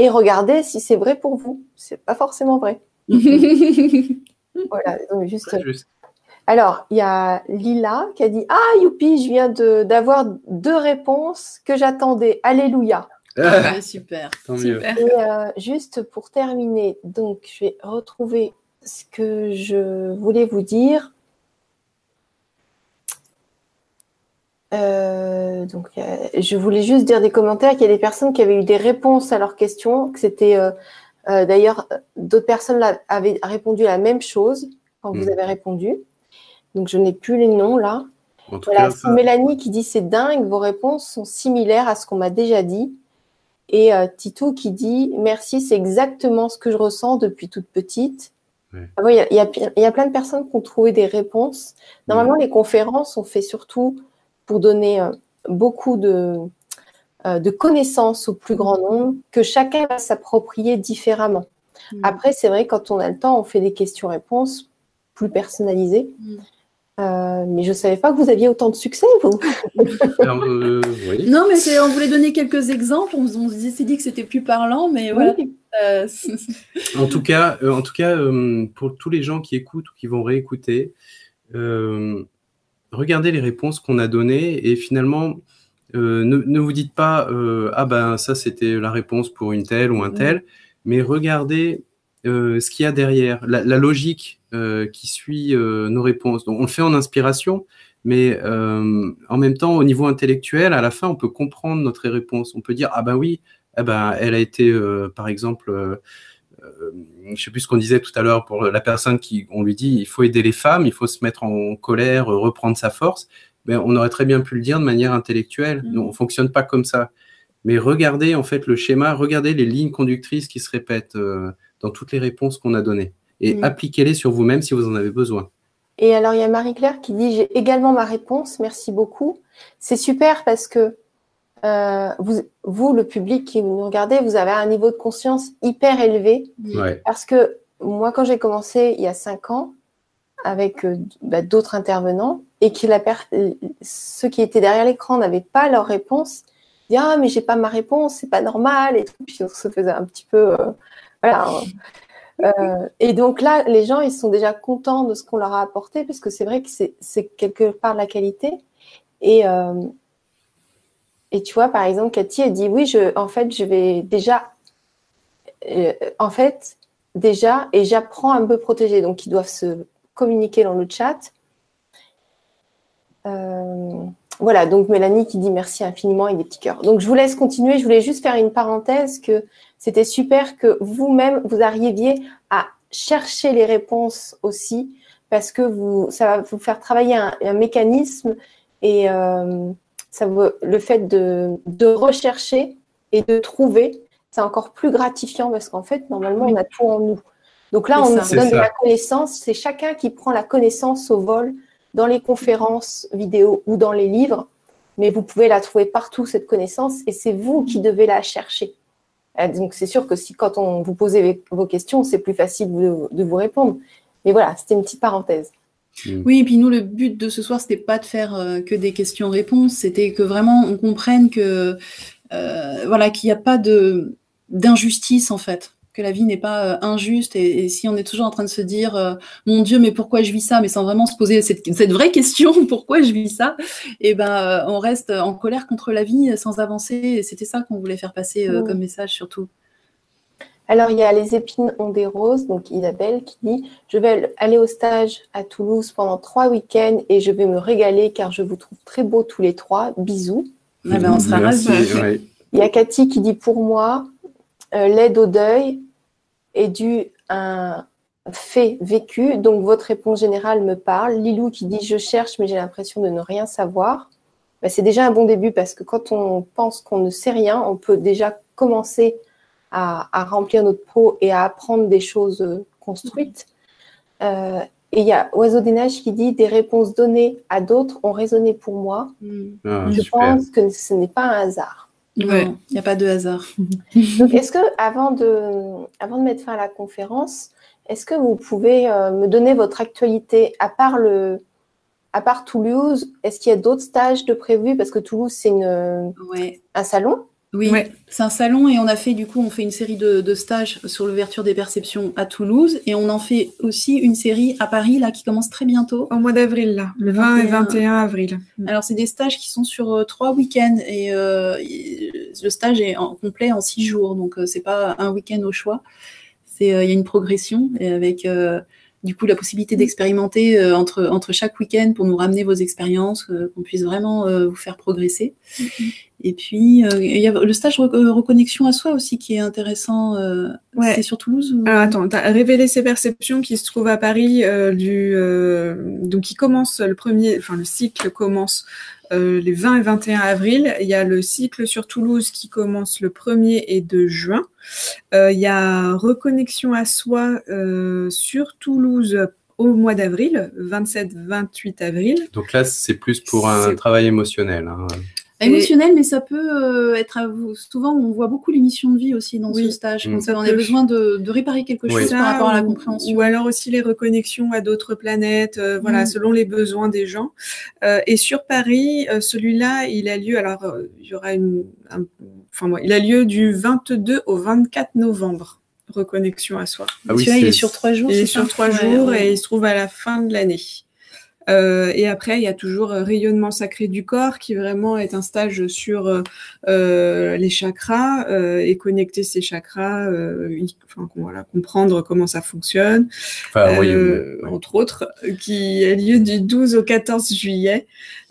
et regardez si c'est vrai pour vous. C'est pas forcément vrai. voilà, donc juste. Alors, il y a Lila qui a dit Ah, youpi, je viens d'avoir deux réponses que j'attendais. Alléluia. Ah, super. super. Et euh, juste pour terminer, donc je vais retrouver ce que je voulais vous dire. Euh, donc, je voulais juste dire des commentaires qu'il y a des personnes qui avaient eu des réponses à leurs questions, que c'était euh, euh, d'ailleurs d'autres personnes avaient répondu à la même chose quand vous hmm. avez répondu. Donc, je n'ai plus les noms là. voilà, Mélanie qui dit c'est dingue, vos réponses sont similaires à ce qu'on m'a déjà dit. Et Titou qui dit merci, c'est exactement ce que je ressens depuis toute petite. Ah il y, y, a plein de personnes qui ont trouvé des réponses. Normalement, hmm. les conférences, on fait surtout pour donner euh, beaucoup de, euh, de connaissances au plus grand nombre que chacun va s'approprier différemment. Mm. Après, c'est vrai, quand on a le temps, on fait des questions-réponses plus personnalisées. Mm. Euh, mais je ne savais pas que vous aviez autant de succès, vous. Non, mais on voulait donner quelques exemples. On, s'est dit que c'était plus parlant, mais voilà. en tout cas, en tout cas pour tous les gens qui écoutent ou qui vont réécouter, regardez les réponses qu'on a données et finalement, euh, ne, vous dites pas euh, ah ben ça c'était la réponse pour une telle ou un tel, mais regardez euh, ce qu'il y a derrière, la, logique qui suit nos réponses. Donc on le fait en inspiration, mais en même temps au niveau intellectuel, à la fin on peut comprendre notre réponse. On peut dire ah ben oui, eh ben elle a été par exemple je ne sais plus ce qu'on disait tout à l'heure pour la personne qui, on lui dit, il faut aider les femmes, il faut se mettre en colère, reprendre sa force. Ben, on aurait très bien pu le dire de manière intellectuelle. Mm. on ne fonctionne pas comme ça. Mais regardez en fait le schéma, regardez les lignes conductrices qui se répètent euh, dans toutes les réponses qu'on a données et mm. appliquez-les sur vous-même si vous en avez besoin. Et alors il y a Marie-Claire qui dit j'ai également ma réponse, merci beaucoup. C'est super parce que euh, vous, vous, le public qui nous regardez, vous avez un niveau de conscience hyper élevé. Parce que moi, quand j'ai commencé il y a cinq ans avec euh, bah, d'autres intervenants et que la ceux qui étaient derrière l'écran n'avaient pas leur réponse, ils ah mais j'ai pas ma réponse, c'est pas normal et Puis on se faisait un petit peu euh, voilà. et donc là, les gens, ils sont déjà contents de ce qu'on leur a apporté, parce que c'est vrai que c'est quelque part la qualité. Et, et tu vois, par exemple, Cathy, elle dit oui, je, en fait, je vais déjà, euh, en fait, déjà, et j'apprends à me protéger. Donc, ils doivent se communiquer dans le chat. Euh, voilà, donc Mélanie qui dit merci infiniment et des petits cœurs. Donc, je vous laisse continuer. Je voulais juste faire une parenthèse que c'était super que vous-même, vous arriviez à chercher les réponses aussi, parce que ça va vous faire travailler un, mécanisme et. Euh, ça le fait de, rechercher et de trouver, c'est encore plus gratifiant parce qu'en fait, normalement, on a tout en nous. Donc là, on nous donne de la connaissance. C'est chacun qui prend la connaissance au vol dans les conférences vidéo ou dans les livres. Mais vous pouvez la trouver partout, cette connaissance, et c'est vous qui devez la chercher. Euh, donc c'est sûr que si quand on vous posez vos questions, c'est plus facile de vous répondre. Mais voilà, c'était une petite parenthèse. Mm. Oui, et puis nous, le but de ce soir, c'était pas de faire euh, que des questions-réponses, c'était que vraiment on comprenne que euh, voilà qu'il n'y a pas de d'injustice en fait, que la vie n'est pas euh, injuste. Et, si on est toujours en train de se dire mon Dieu, mais pourquoi je vis ça, mais sans vraiment se poser cette, vraie question, pourquoi je vis ça, et eh ben on reste en colère contre la vie sans avancer. Et c'était ça qu'on voulait faire passer mm. comme message surtout. Alors, il y a les épines ont des roses, donc Isabelle qui dit Je vais aller au stage à Toulouse pendant trois week-ends et je vais me régaler car je vous trouve très beaux tous les trois. Bisous. Ah ben, on sera Merci, ouais. Il y a Cathy qui dit Pour moi, euh, l'aide au deuil est due à un fait vécu, donc votre réponse générale me parle. Lilou qui dit Je cherche, mais j'ai l'impression de ne rien savoir. Ben, c'est déjà un bon début parce que quand on pense qu'on ne sait rien, on peut déjà commencer à, à remplir notre peau et à apprendre des choses euh, construites. Euh, et il y a Oiseau des Neiges qui dit Des réponses données à d'autres ont résonné pour moi. Mm. Ah, Je super. pense que ce n'est pas un hasard. Non, il n'y a pas de hasard. Donc, est-ce que avant de, avant de mettre fin à la conférence, est-ce que vous pouvez euh, me donner votre actualité à part le, à part Toulouse Est-ce qu'il y a d'autres stages de prévus? Parce que Toulouse c'est une, Ouais. un salon. Oui, Ouais. c'est un salon et on a fait du coup, on fait une série de, de stages sur l'ouverture des perceptions à Toulouse et on en fait aussi une série à Paris là qui commence très bientôt. Au mois d'avril, là, le 20 et 21 avril. Alors c'est des stages qui sont sur euh, trois week-ends et euh, le stage est en complet en six jours, donc euh, c'est pas un week-end au choix. C'est euh, il y a une progression et avec du coup la possibilité d'expérimenter euh, entre entre chaque week-end pour nous ramener vos expériences, euh, qu'on puisse vraiment euh, vous faire progresser. Et puis euh, il y a le stage re- euh, reconnexion à soi aussi qui est intéressant. euh, Ouais. C'est sur Toulouse. ou- Alors attends, t'as révélé ses perceptions qui se trouve à Paris euh, du euh, donc il commence le premier, enfin le cycle commence euh, les 20 et 21 avril. Il y a le cycle sur Toulouse qui commence le 1er et 2 juin. Euh, il y a reconnexion à soi euh, sur Toulouse au mois d'avril, 27-28 avril. Donc là, c'est plus pour un travail émotionnel. hein. Émotionnel, mais ça peut euh, être à vous. Souvent, on voit beaucoup les missions de vie aussi dans Oui. ce stage. Mm. Ça on a besoin de, de réparer quelque chose Oui. par rapport à la ou- compréhension. Ou alors aussi les reconnexions à d'autres planètes, euh, voilà, Mm. selon les besoins des gens. Euh, et sur Paris, euh, celui-là, il a lieu, alors euh, il y aura une, un- enfin moi, il a lieu du 22 au 24 novembre. Reconnexion à soi. Ah oui, Celui-là, il est sur trois jours. Il est c'est sur trois Ouais, jours ouais. et il se trouve à la fin de l'année. Euh, et après, il y a toujours euh, rayonnement sacré du corps, qui vraiment est un stage sur euh, euh, les chakras euh, et connecter ces chakras, euh, y- enfin, voilà, comprendre comment ça fonctionne, Enfin, oui, entre autres, qui a lieu du 12 au 14 juillet.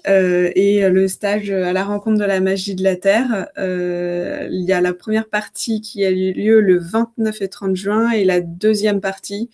Euh, et le stage à la rencontre de la magie de la Terre, euh, il y a la première partie qui a eu lieu le 29 et 30 juin et la deuxième partie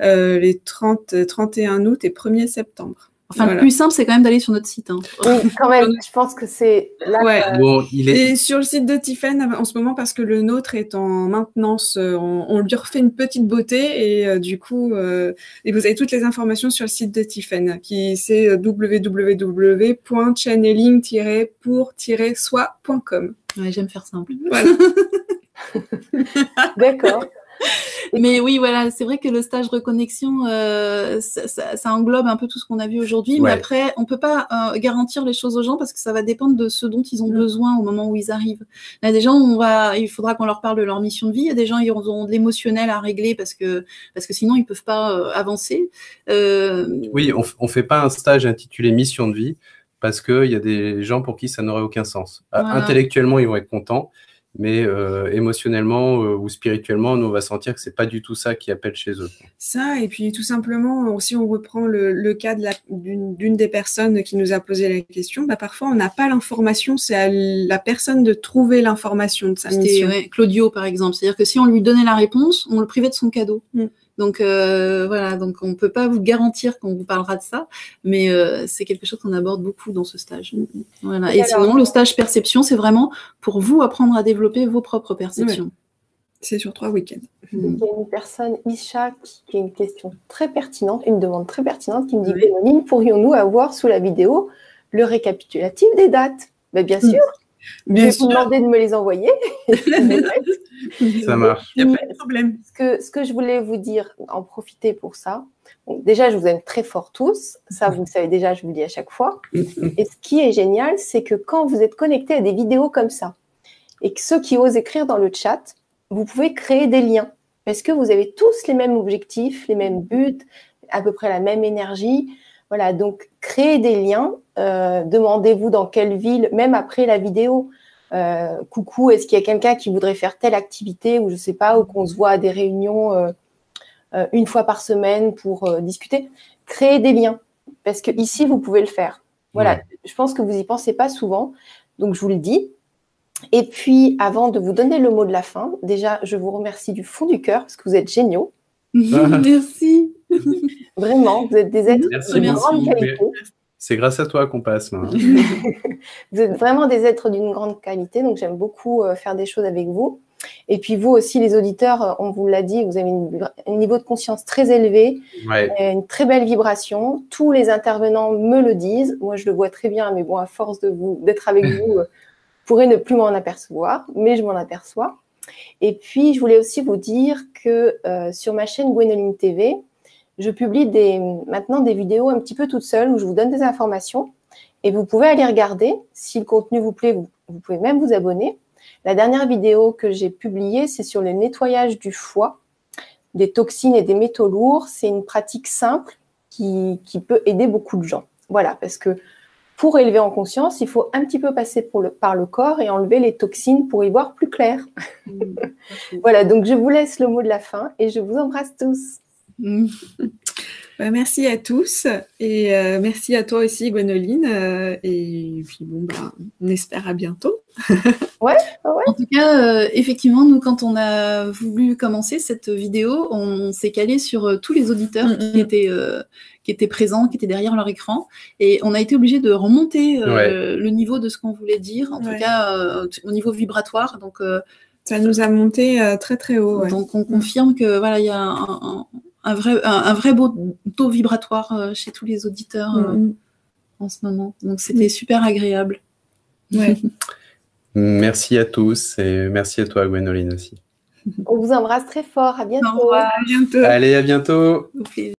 euh, les 30, 31 août et 1er septembre. Enfin, Voilà. le plus simple, c'est quand même d'aller sur notre site. hein. Oui, quand même. Je pense que c'est là. Ouais. euh, Bon, il est. Et sur le site de Tiffen en ce moment, parce que le nôtre est en maintenance, euh, on, on lui refait une petite beauté et euh, du coup, euh, et vous avez toutes les informations sur le site de Tiffen, qui c'est euh, www.channeling-pour-soi.com. Ouais, J'aime faire simple. Voilà. D'accord. Mais oui, voilà, c'est vrai que le stage reconnexion, euh, ça, ça- ça englobe un peu tout ce qu'on a vu aujourd'hui. Ouais. Mais après, on peut pas euh, garantir les choses aux gens parce que ça va dépendre de ce dont ils ont Mm. besoin au moment où ils arrivent. Il y a des gens, on va, il faudra qu'on leur parle de leur mission de vie. Il y a des gens, ils auront de l'émotionnel à régler parce que parce que sinon ils peuvent pas euh, avancer. Oui, on, on fait pas un stage intitulé Mission de vie parce qu'il y a des gens pour qui ça n'aurait aucun sens. Ah, Voilà. Intellectuellement, ils vont être contents, mais euh, émotionnellement euh, ou spirituellement, nous, on va sentir que c'est pas du tout ça qui appelle chez eux. Ça, et puis tout simplement, si on reprend le, le cas d'une des personnes qui nous a posé la question, bah, parfois on n'a pas l'information, c'est à la personne de trouver l'information de sa mission. ouais, Claudio, par exemple. C'est-à-dire que si on lui donnait la réponse, on le privait de son cadeau. Mm. Donc euh, voilà, donc on peut pas vous garantir qu'on vous parlera de ça, mais euh, c'est quelque chose qu'on aborde beaucoup dans ce stage. Voilà. Et Et, alors- sinon, le stage perception, c'est vraiment pour vous apprendre à développer vos propres perceptions. C'est sur trois week-ends. Mm. Il y a une personne, Isha, qui, qui a une question très pertinente, une demande très pertinente, qui me dit Oui. Pourrions-nous avoir sous la vidéo le récapitulatif des dates? Ben, Bien Mm. sûr, Bien vais sûr, vous demander de me les envoyer. Ça marche. il n'y a pas de problème. ce, que, ce que je voulais vous dire, en profiter pour ça. Donc, déjà, je vous aime très fort tous. Ça, vous le savez déjà, je vous le dis à chaque fois. Et ce qui est génial, c'est que quand vous êtes connecté à des vidéos comme ça, et que ceux qui osent écrire dans le chat, vous pouvez créer des liens. Parce que vous avez tous les mêmes objectifs, les mêmes buts, à peu près la même énergie. Voilà, donc créez des liens. Euh, Demandez-vous dans quelle ville, même après la vidéo. euh, coucou, est-ce qu'il y a quelqu'un qui voudrait faire telle activité ou je sais pas, ou qu'on se voit à des réunions euh, euh, une fois par semaine pour discuter. Créer des liens parce que ici vous pouvez le faire. Voilà, je pense que vous y pensez pas souvent, donc je vous le dis. Et puis, avant de vous donner le mot de la fin, déjà, je vous remercie du fond du cœur parce que vous êtes géniaux. Merci. Vraiment, vous êtes des êtres de grande qualité. C'est grâce à toi qu'on passe. vous êtes vraiment des êtres d'une grande qualité, donc j'aime beaucoup euh, faire des choses avec vous. Et puis vous aussi, les auditeurs, euh, on vous l'a dit, vous avez un niveau de conscience très élevé, une très belle vibration. Tous les intervenants me le disent. Moi, je le vois très bien, mais bon, à force de vous d'être avec vous, euh, je pourrais ne plus m'en apercevoir, mais je m'en aperçois. Et puis, je voulais aussi vous dire que sur ma chaîne Gwenoline TV, je publie des, maintenant des vidéos un petit peu toutes seules où je vous donne des informations et vous pouvez aller regarder. Si le contenu vous plaît, vous, pouvez même vous abonner. La dernière vidéo que j'ai publiée, c'est sur le nettoyage du foie, des toxines et des métaux lourds. C'est une pratique simple qui, qui, peut aider beaucoup de gens. Voilà, parce que pour élever en conscience, il faut un petit peu passer pour le, par le corps et enlever les toxines pour y voir plus clair. Mmh, voilà, donc je vous laisse le mot de la fin et je vous embrasse tous. Bah, merci à tous et euh, merci à toi aussi, Gwenoline. Euh, et puis bon, bah, on espère à bientôt. ouais, En tout cas, euh, effectivement, nous, quand on a voulu commencer cette vidéo, on, s'est calé sur tous les auditeurs mm, qui, mm. étaient, qui étaient présents, qui étaient derrière leur écran. Et on a été obligé de remonter le niveau de ce qu'on voulait dire, en tout cas au niveau vibratoire. Donc, ça nous a monté très très haut. Donc on confirme que voilà, il y a un, un vrai, un, vrai beau taux vibratoire euh, chez tous les auditeurs euh, mm-hmm. en ce moment. Donc c'était super agréable. merci à tous et merci à toi, Gwenoline aussi. On vous embrasse très fort. À bientôt. À bientôt. Allez, à bientôt. Au plaisir.